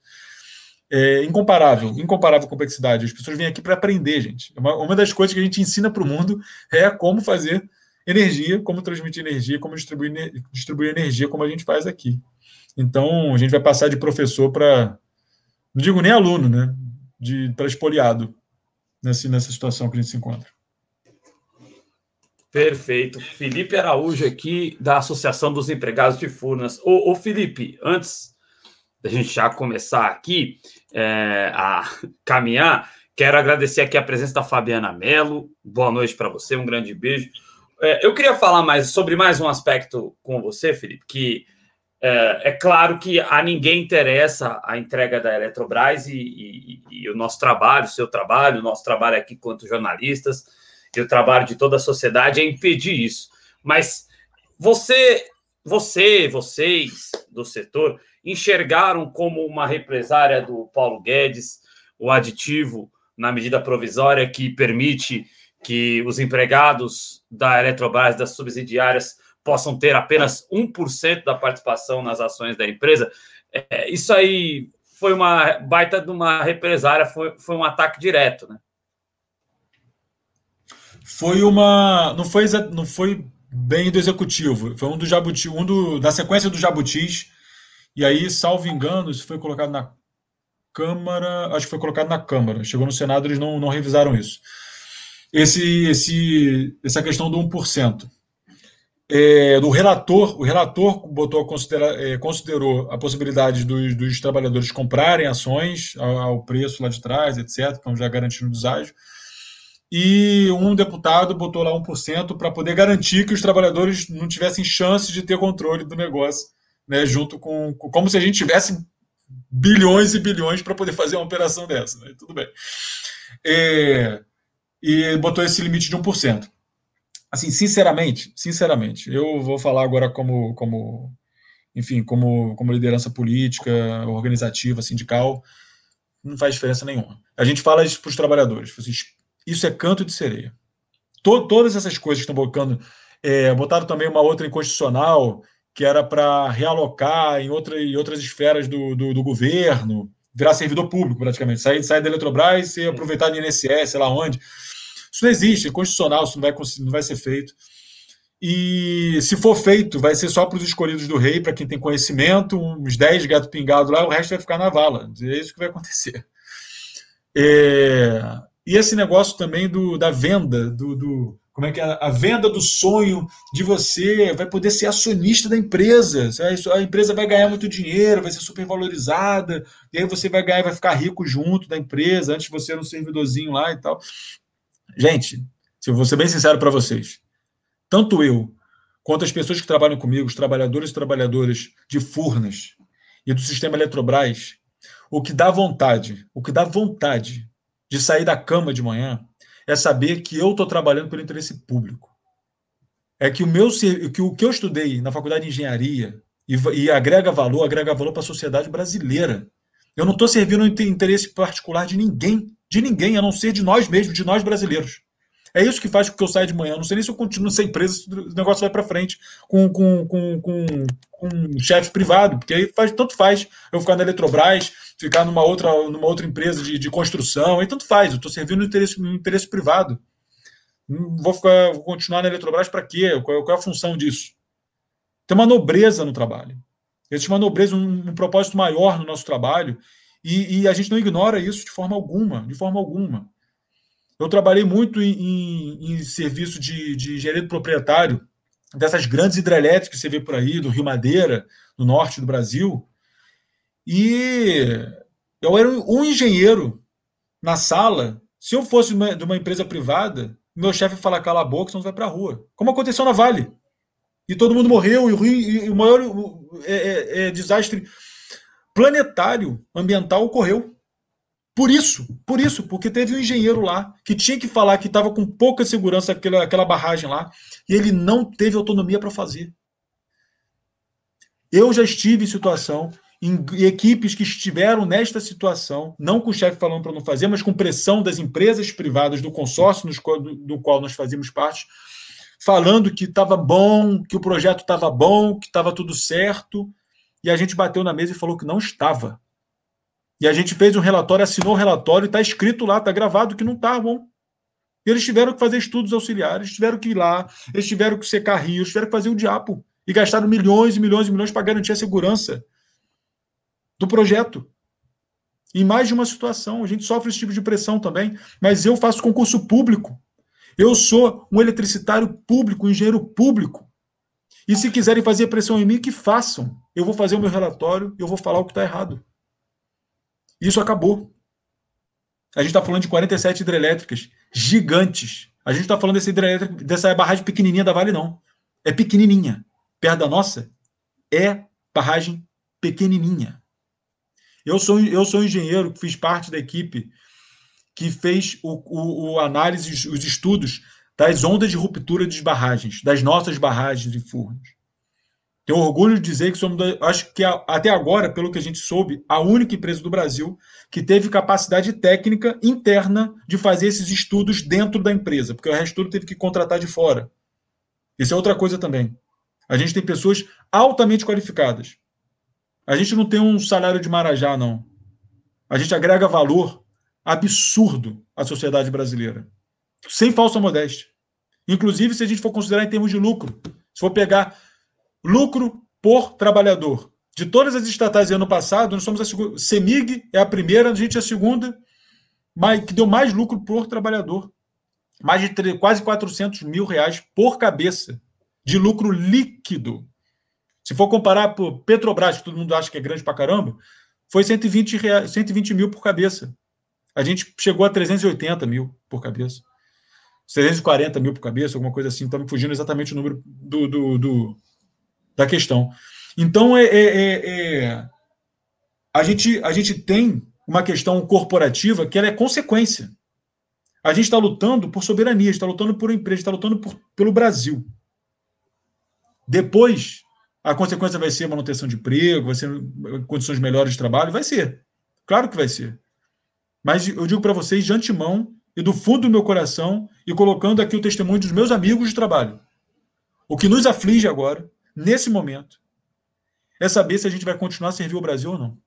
É incomparável, incomparável complexidade. As pessoas vêm aqui para aprender, gente. Uma, uma das coisas que a gente ensina para o mundo é como fazer energia, como transmitir energia, como distribuir, distribuir energia, como a gente faz aqui. Então, a gente vai passar de professor para. Não digo nem aluno, né? Para espoliado nessa, nessa situação que a gente se encontra. Perfeito. Felipe Araújo aqui, da Associação dos Empregados de Furnas. Ô, ô Felipe, antes da gente já começar aqui é, a caminhar, quero agradecer aqui a presença da Fabiana Mello. Boa noite para você, um grande beijo. É, eu queria falar mais sobre mais um aspecto com você, Felipe, que é, é, claro que a ninguém interessa a entrega da Eletrobras e, e, e, o nosso trabalho, o seu trabalho, o nosso trabalho aqui quanto jornalistas e o trabalho de toda a sociedade é impedir isso. Mas você, você, vocês do setor enxergaram como uma represária do Paulo Guedes o aditivo na medida provisória que permite que os empregados da Eletrobras, das subsidiárias, possam ter apenas 1% da participação nas ações da empresa, é, isso aí foi uma baita de uma represária, foi, foi um ataque direto, né? Foi uma. Não foi, não foi bem do executivo, foi um do Jabuti, um do, da sequência do Jabutis, e aí, salvo engano, isso foi colocado na Câmara, acho que foi colocado na Câmara, chegou no Senado, eles não, não revisaram isso. Esse, esse, essa questão do 1% é, do relator, o relator botou considera, é, considerou a possibilidade dos, dos, trabalhadores comprarem ações ao, ao, preço lá de trás, etc., então já garantindo o deságio, e um deputado botou lá 1% para poder garantir que os trabalhadores não tivessem chance de ter controle do negócio, né, junto com, com como se a gente tivesse bilhões e bilhões para poder fazer uma operação dessa, né, tudo bem. É, e botou esse limite de 1% assim, sinceramente, sinceramente, eu vou falar agora como, como enfim, como, como liderança política, organizativa, sindical, não faz diferença nenhuma. A gente fala isso para os trabalhadores, assim, isso é canto de sereia. To, todas essas coisas que estão colocando, é, botaram também uma outra inconstitucional, que era para realocar em, outra, em outras esferas do, do, do, governo, virar servidor público praticamente, sair, sair da Eletrobras e aproveitar do INSS, sei lá onde. Isso não existe, é constitucional, isso não vai, não vai ser feito. E se for feito, vai ser só para os escolhidos do rei, para quem tem conhecimento, uns 10 gato pingado lá, o resto vai ficar na vala. É isso que vai acontecer. É... E esse negócio também do, da venda, do, do como é que é? A venda do sonho de você vai poder ser acionista da empresa. A empresa vai ganhar muito dinheiro, vai ser super valorizada, e aí você vai ganhar, vai ficar rico junto da empresa, antes você era um servidorzinho lá e tal. Gente, se eu vou ser bem sincero para vocês, tanto eu quanto as pessoas que trabalham comigo, os trabalhadores e trabalhadoras de Furnas e do sistema Eletrobras, o que dá vontade, o que dá vontade de sair da cama de manhã é saber que eu estou trabalhando pelo interesse público. É que o meu que o que eu estudei na faculdade de engenharia e, e agrega valor, agrega valor para a sociedade brasileira. Eu não estou servindo o interesse particular de ninguém, de ninguém, a não ser de nós mesmos, de nós brasileiros. É isso que faz com que eu saia de manhã. Não sei nem se eu continuo nessa empresa, o negócio vai para frente com, com, com, com, com um chefe privado, porque aí faz, tanto faz eu ficar na Eletrobras, ficar numa outra, numa outra empresa de, de construção, aí tanto faz. Eu estou servindo no interesse, no interesse privado. Vou, ficar, vou continuar na Eletrobras para quê? Qual, qual, é a função disso? Tem uma nobreza no trabalho. Existe uma nobreza, um, um propósito maior no nosso trabalho, e, e, a gente não ignora isso de forma alguma, de forma alguma. Eu trabalhei muito em, em, em serviço de, de engenharia do proprietário, dessas grandes hidrelétricas que você vê por aí, do Rio Madeira, no norte do Brasil. E eu era um engenheiro na sala. Se eu fosse de uma empresa privada, meu chefe falar cala a boca, senão você vai para a rua. Como aconteceu na Vale. E todo mundo morreu, e o, Rio, e o maior é, é, é, desastre planetário ambiental ocorreu. Por isso, por isso, porque teve um engenheiro lá que tinha que falar que estava com pouca segurança aquela, aquela barragem lá, e ele não teve autonomia para fazer. Eu já estive em situação, em equipes que estiveram nesta situação, não com o chefe falando para não fazer, mas com pressão das empresas privadas do consórcio do, do qual nós fazíamos parte, falando que estava bom, que o projeto estava bom, que estava tudo certo, e a gente bateu na mesa e falou que não estava. E a gente fez um relatório, assinou o relatório, está escrito lá, está gravado que não está bom. E eles tiveram que fazer estudos auxiliares, tiveram que ir lá, eles tiveram que secar rios, tiveram que fazer o diapo. E gastaram milhões e milhões e milhões para garantir a segurança do projeto. Em mais de uma situação, a gente sofre esse tipo de pressão também, mas eu faço concurso público. Eu sou um eletricitário público, um engenheiro público. E se quiserem fazer pressão em mim, que façam. Eu vou fazer o meu relatório e eu vou falar o que está errado. Isso acabou. A gente está falando de 47 hidrelétricas gigantes. A gente está falando dessa, hidrelétrica, dessa barragem pequenininha da Vale, não. É pequenininha. Perto da nossa, é barragem pequenininha. Eu sou, eu sou engenheiro que fiz parte da equipe que fez o, o, o análise, os estudos das ondas de ruptura de barragens, das nossas barragens e furnos. Tenho orgulho de dizer que somos, acho que até agora, pelo que a gente soube, a única empresa do Brasil que teve capacidade técnica interna de fazer esses estudos dentro da empresa, porque o resto tudo teve que contratar de fora. Isso é outra coisa também. A gente tem pessoas altamente qualificadas. A gente não tem um salário de marajá, não. A gente agrega valor absurdo à sociedade brasileira. Sem falsa modéstia. Inclusive, se a gente for considerar em termos de lucro, se for pegar lucro por trabalhador. De todas as estatais do ano passado, nós somos a segunda. CEMIG é a primeira, a gente é a segunda, mas que deu mais lucro por trabalhador. Mais de quase 400 mil reais por cabeça de lucro líquido. Se for comparar por Petrobras, que todo mundo acha que é grande pra caramba, foi 120, reais, 120 mil por cabeça. A gente chegou a 380 mil por cabeça. 340 mil por cabeça, alguma coisa assim. Está me fugindo exatamente o número do, do, do, da questão. Então, é, é, é, é, a, gente, a gente tem uma questão corporativa que ela é consequência. A gente está lutando por soberania, está lutando por empresa, está lutando por, pelo Brasil. Depois, a consequência vai ser manutenção de emprego, vai ser condições melhores de trabalho, vai ser. Claro que vai ser. Mas eu digo para vocês de antemão e do fundo do meu coração e colocando aqui o testemunho dos meus amigos de trabalho. O que nos aflige agora nesse momento, é saber se a gente vai continuar a servir o Brasil ou não.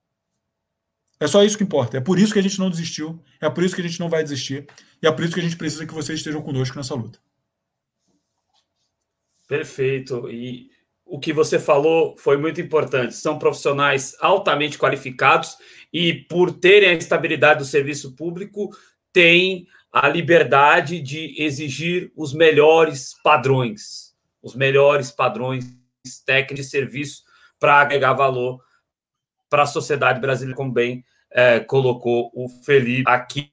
É só isso que importa. É por isso que a gente não desistiu, é por isso que a gente não vai desistir, e é por isso que a gente precisa que vocês estejam conosco nessa luta. Perfeito. E o que você falou foi muito importante. São profissionais altamente qualificados e, por terem a estabilidade do serviço público, têm a liberdade de exigir os melhores padrões, os melhores padrões técnicos de serviço para agregar valor para a sociedade brasileira, como bem é, colocou o Felipe aqui,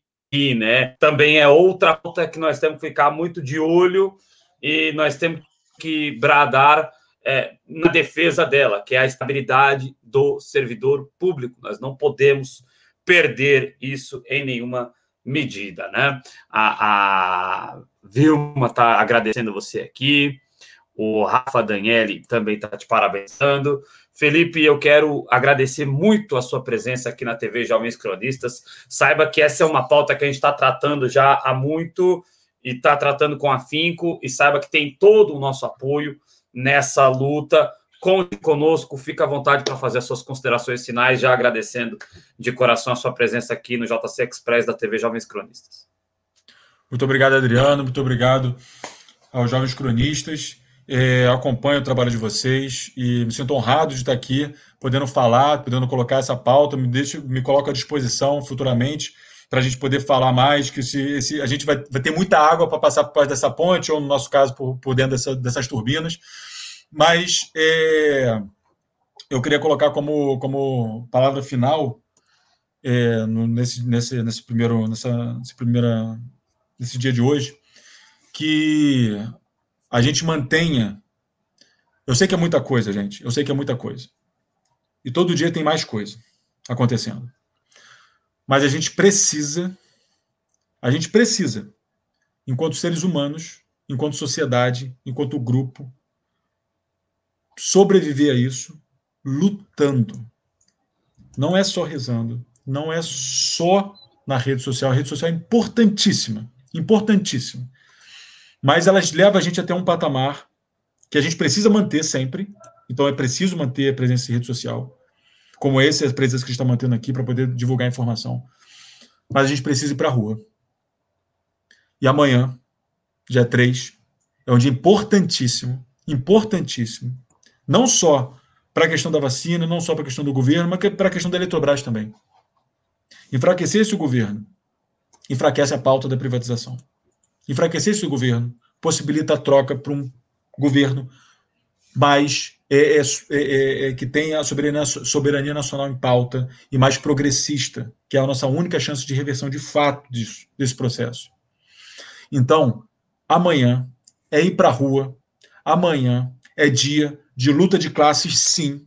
né? Também é outra pauta que nós temos que ficar muito de olho e nós temos que bradar é, na defesa dela, que é a estabilidade do servidor público. Nós não podemos perder isso em nenhuma medida, né? A, a Vilma está agradecendo você aqui, o Rafa Daniele também está te parabenizando. Felipe, eu quero agradecer muito a sua presença aqui na TV Jovens Cronistas. Saiba que essa é uma pauta que a gente está tratando já há muito e está tratando com afinco, e saiba que tem todo o nosso apoio nessa luta. Conte conosco, fica à vontade para fazer as suas considerações finais, já agradecendo de coração a sua presença aqui no JC Express da TV Jovens Cronistas. Muito obrigado, Adriano, muito obrigado aos Jovens Cronistas. É, acompanho o trabalho de vocês e me sinto honrado de estar aqui, podendo falar, podendo colocar essa pauta, me, deixa, me coloco à disposição futuramente para a gente poder falar mais, que se, a gente vai, vai, ter muita água para passar por baixo dessa ponte, ou no nosso caso, por, por dentro dessa, dessas turbinas. Mas é, eu queria colocar como, como palavra final é, no, nesse, nesse, nesse primeiro, nessa, nesse primeira, nesse dia de hoje, que a gente mantenha. Eu sei que é muita coisa, gente. Eu sei que é muita coisa. E todo dia tem mais coisa acontecendo. Mas a gente precisa, a gente precisa, enquanto seres humanos, enquanto sociedade, enquanto grupo, sobreviver a isso lutando. Não é só rezando, não é só na rede social. A rede social é importantíssima, importantíssima mas elas levam a gente até um patamar que a gente precisa manter sempre. Então é preciso manter a presença em rede social, como esse a presença que a gente está mantendo aqui para poder divulgar informação. Mas a gente precisa ir para a rua. E amanhã, dia 3, é um dia importantíssimo, importantíssimo, não só para a questão da vacina, não só para a questão do governo, mas para a questão da Eletrobras também. Enfraquecer esse governo enfraquece a pauta da privatização enfraquecer esse governo possibilita a troca para um governo mais é, é, é, é, que tenha a soberania, soberania nacional em pauta e mais progressista, que é a nossa única chance de reversão de fato disso, desse processo. Então, amanhã é ir para a rua, amanhã é dia de luta de classes, sim.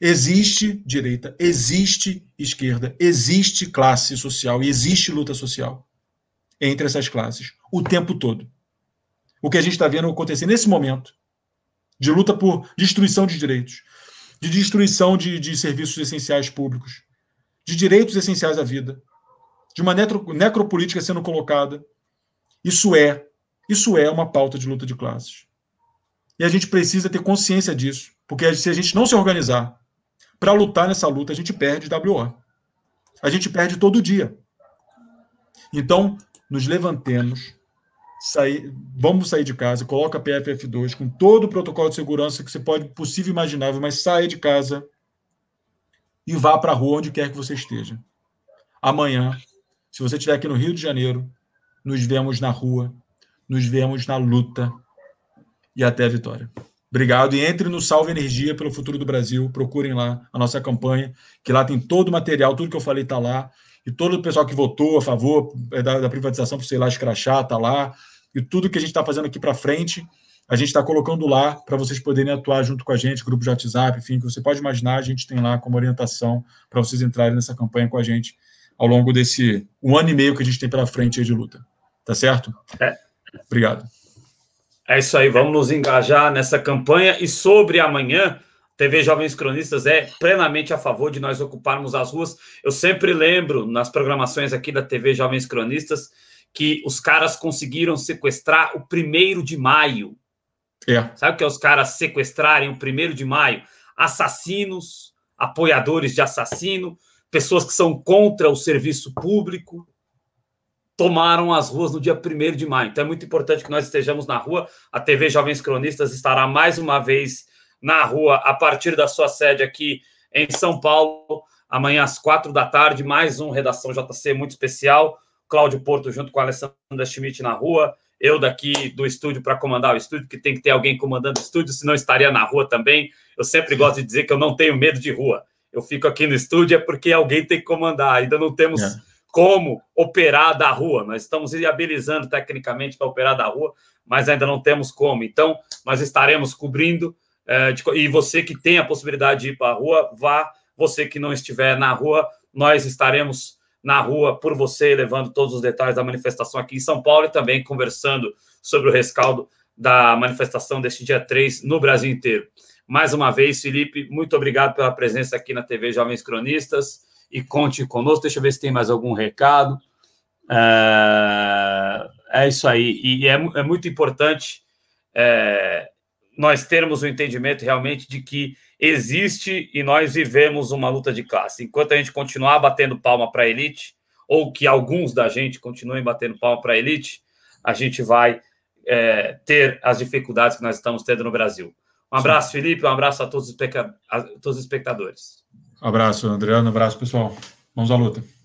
Existe direita, existe esquerda, existe classe social e existe luta social entre essas classes o tempo todo. O que a gente está vendo acontecer nesse momento de luta por destruição de direitos, de destruição de, de serviços essenciais públicos, de direitos essenciais à vida, de uma necropolítica sendo colocada. Isso é, isso é uma pauta de luta de classes. E a gente precisa ter consciência disso, porque se a gente não se organizar para lutar nessa luta, a gente perde WO. A gente perde todo dia. Então, nos levantemos, sair, vamos sair de casa, coloca a PFF2 com todo o protocolo de segurança que você pode possível imaginável, mas saia de casa e vá para a rua onde quer que você esteja. Amanhã, se você estiver aqui no Rio de Janeiro, nos vemos na rua, nos vemos na luta e até a vitória. Obrigado e entre no Salve Energia pelo Futuro do Brasil. Procurem lá a nossa campanha, que lá tem todo o material, tudo que eu falei está lá e todo o pessoal que votou a favor é, da, da privatização, por sei lá, escrachar, está lá, e tudo que a gente está fazendo aqui para frente, a gente está colocando lá para vocês poderem atuar junto com a gente, grupo de WhatsApp, enfim, que você pode imaginar, a gente tem lá como orientação para vocês entrarem nessa campanha com a gente ao longo desse um ano e meio que a gente tem pela frente de luta. Tá certo? É. Obrigado. É isso aí, vamos nos engajar nessa campanha. E sobre amanhã, TV Jovens Cronistas é plenamente a favor de nós ocuparmos as ruas. Eu sempre lembro nas programações aqui da TV Jovens Cronistas que os caras conseguiram sequestrar o primeiro de maio. É. Sabe o que é os caras sequestrarem o primeiro de maio? Assassinos, apoiadores de assassino, pessoas que são contra o serviço público, tomaram as ruas no dia 1 de maio. Então é muito importante que nós estejamos na rua. A TV Jovens Cronistas estará mais uma vez na rua a partir da sua sede aqui em São Paulo, amanhã às quatro da tarde, mais um Redação JC muito especial. Cláudio Porto junto com a Alessandra Schmidt na rua, eu daqui do estúdio para comandar o estúdio, que tem que ter alguém comandando o estúdio, senão estaria na rua também. Eu sempre gosto de dizer que eu não tenho medo de rua. Eu fico aqui no estúdio é porque alguém tem que comandar. Ainda não temos é. como operar da rua. Nós estamos viabilizando tecnicamente para operar da rua, mas ainda não temos como. Então, nós estaremos cobrindo é, de, e você que tem a possibilidade de ir para a rua, vá. Você que não estiver na rua, nós estaremos na rua por você, levando todos os detalhes da manifestação aqui em São Paulo e também conversando sobre o rescaldo da manifestação deste dia 3 no Brasil inteiro. Mais uma vez, Felipe, muito obrigado pela presença aqui na TV Jovens Cronistas e conte conosco. Deixa eu ver se tem mais algum recado. É, é isso aí. E é, é muito importante é, nós termos o um entendimento realmente de que existe e nós vivemos uma luta de classe. Enquanto a gente continuar batendo palma para a elite, ou que alguns da gente continuem batendo palma para a elite, a gente vai é, ter as dificuldades que nós estamos tendo no Brasil. Um abraço, Sim. Felipe, um abraço a todos os, a todos os espectadores. Um abraço, Adriano, um abraço, pessoal. Vamos à luta.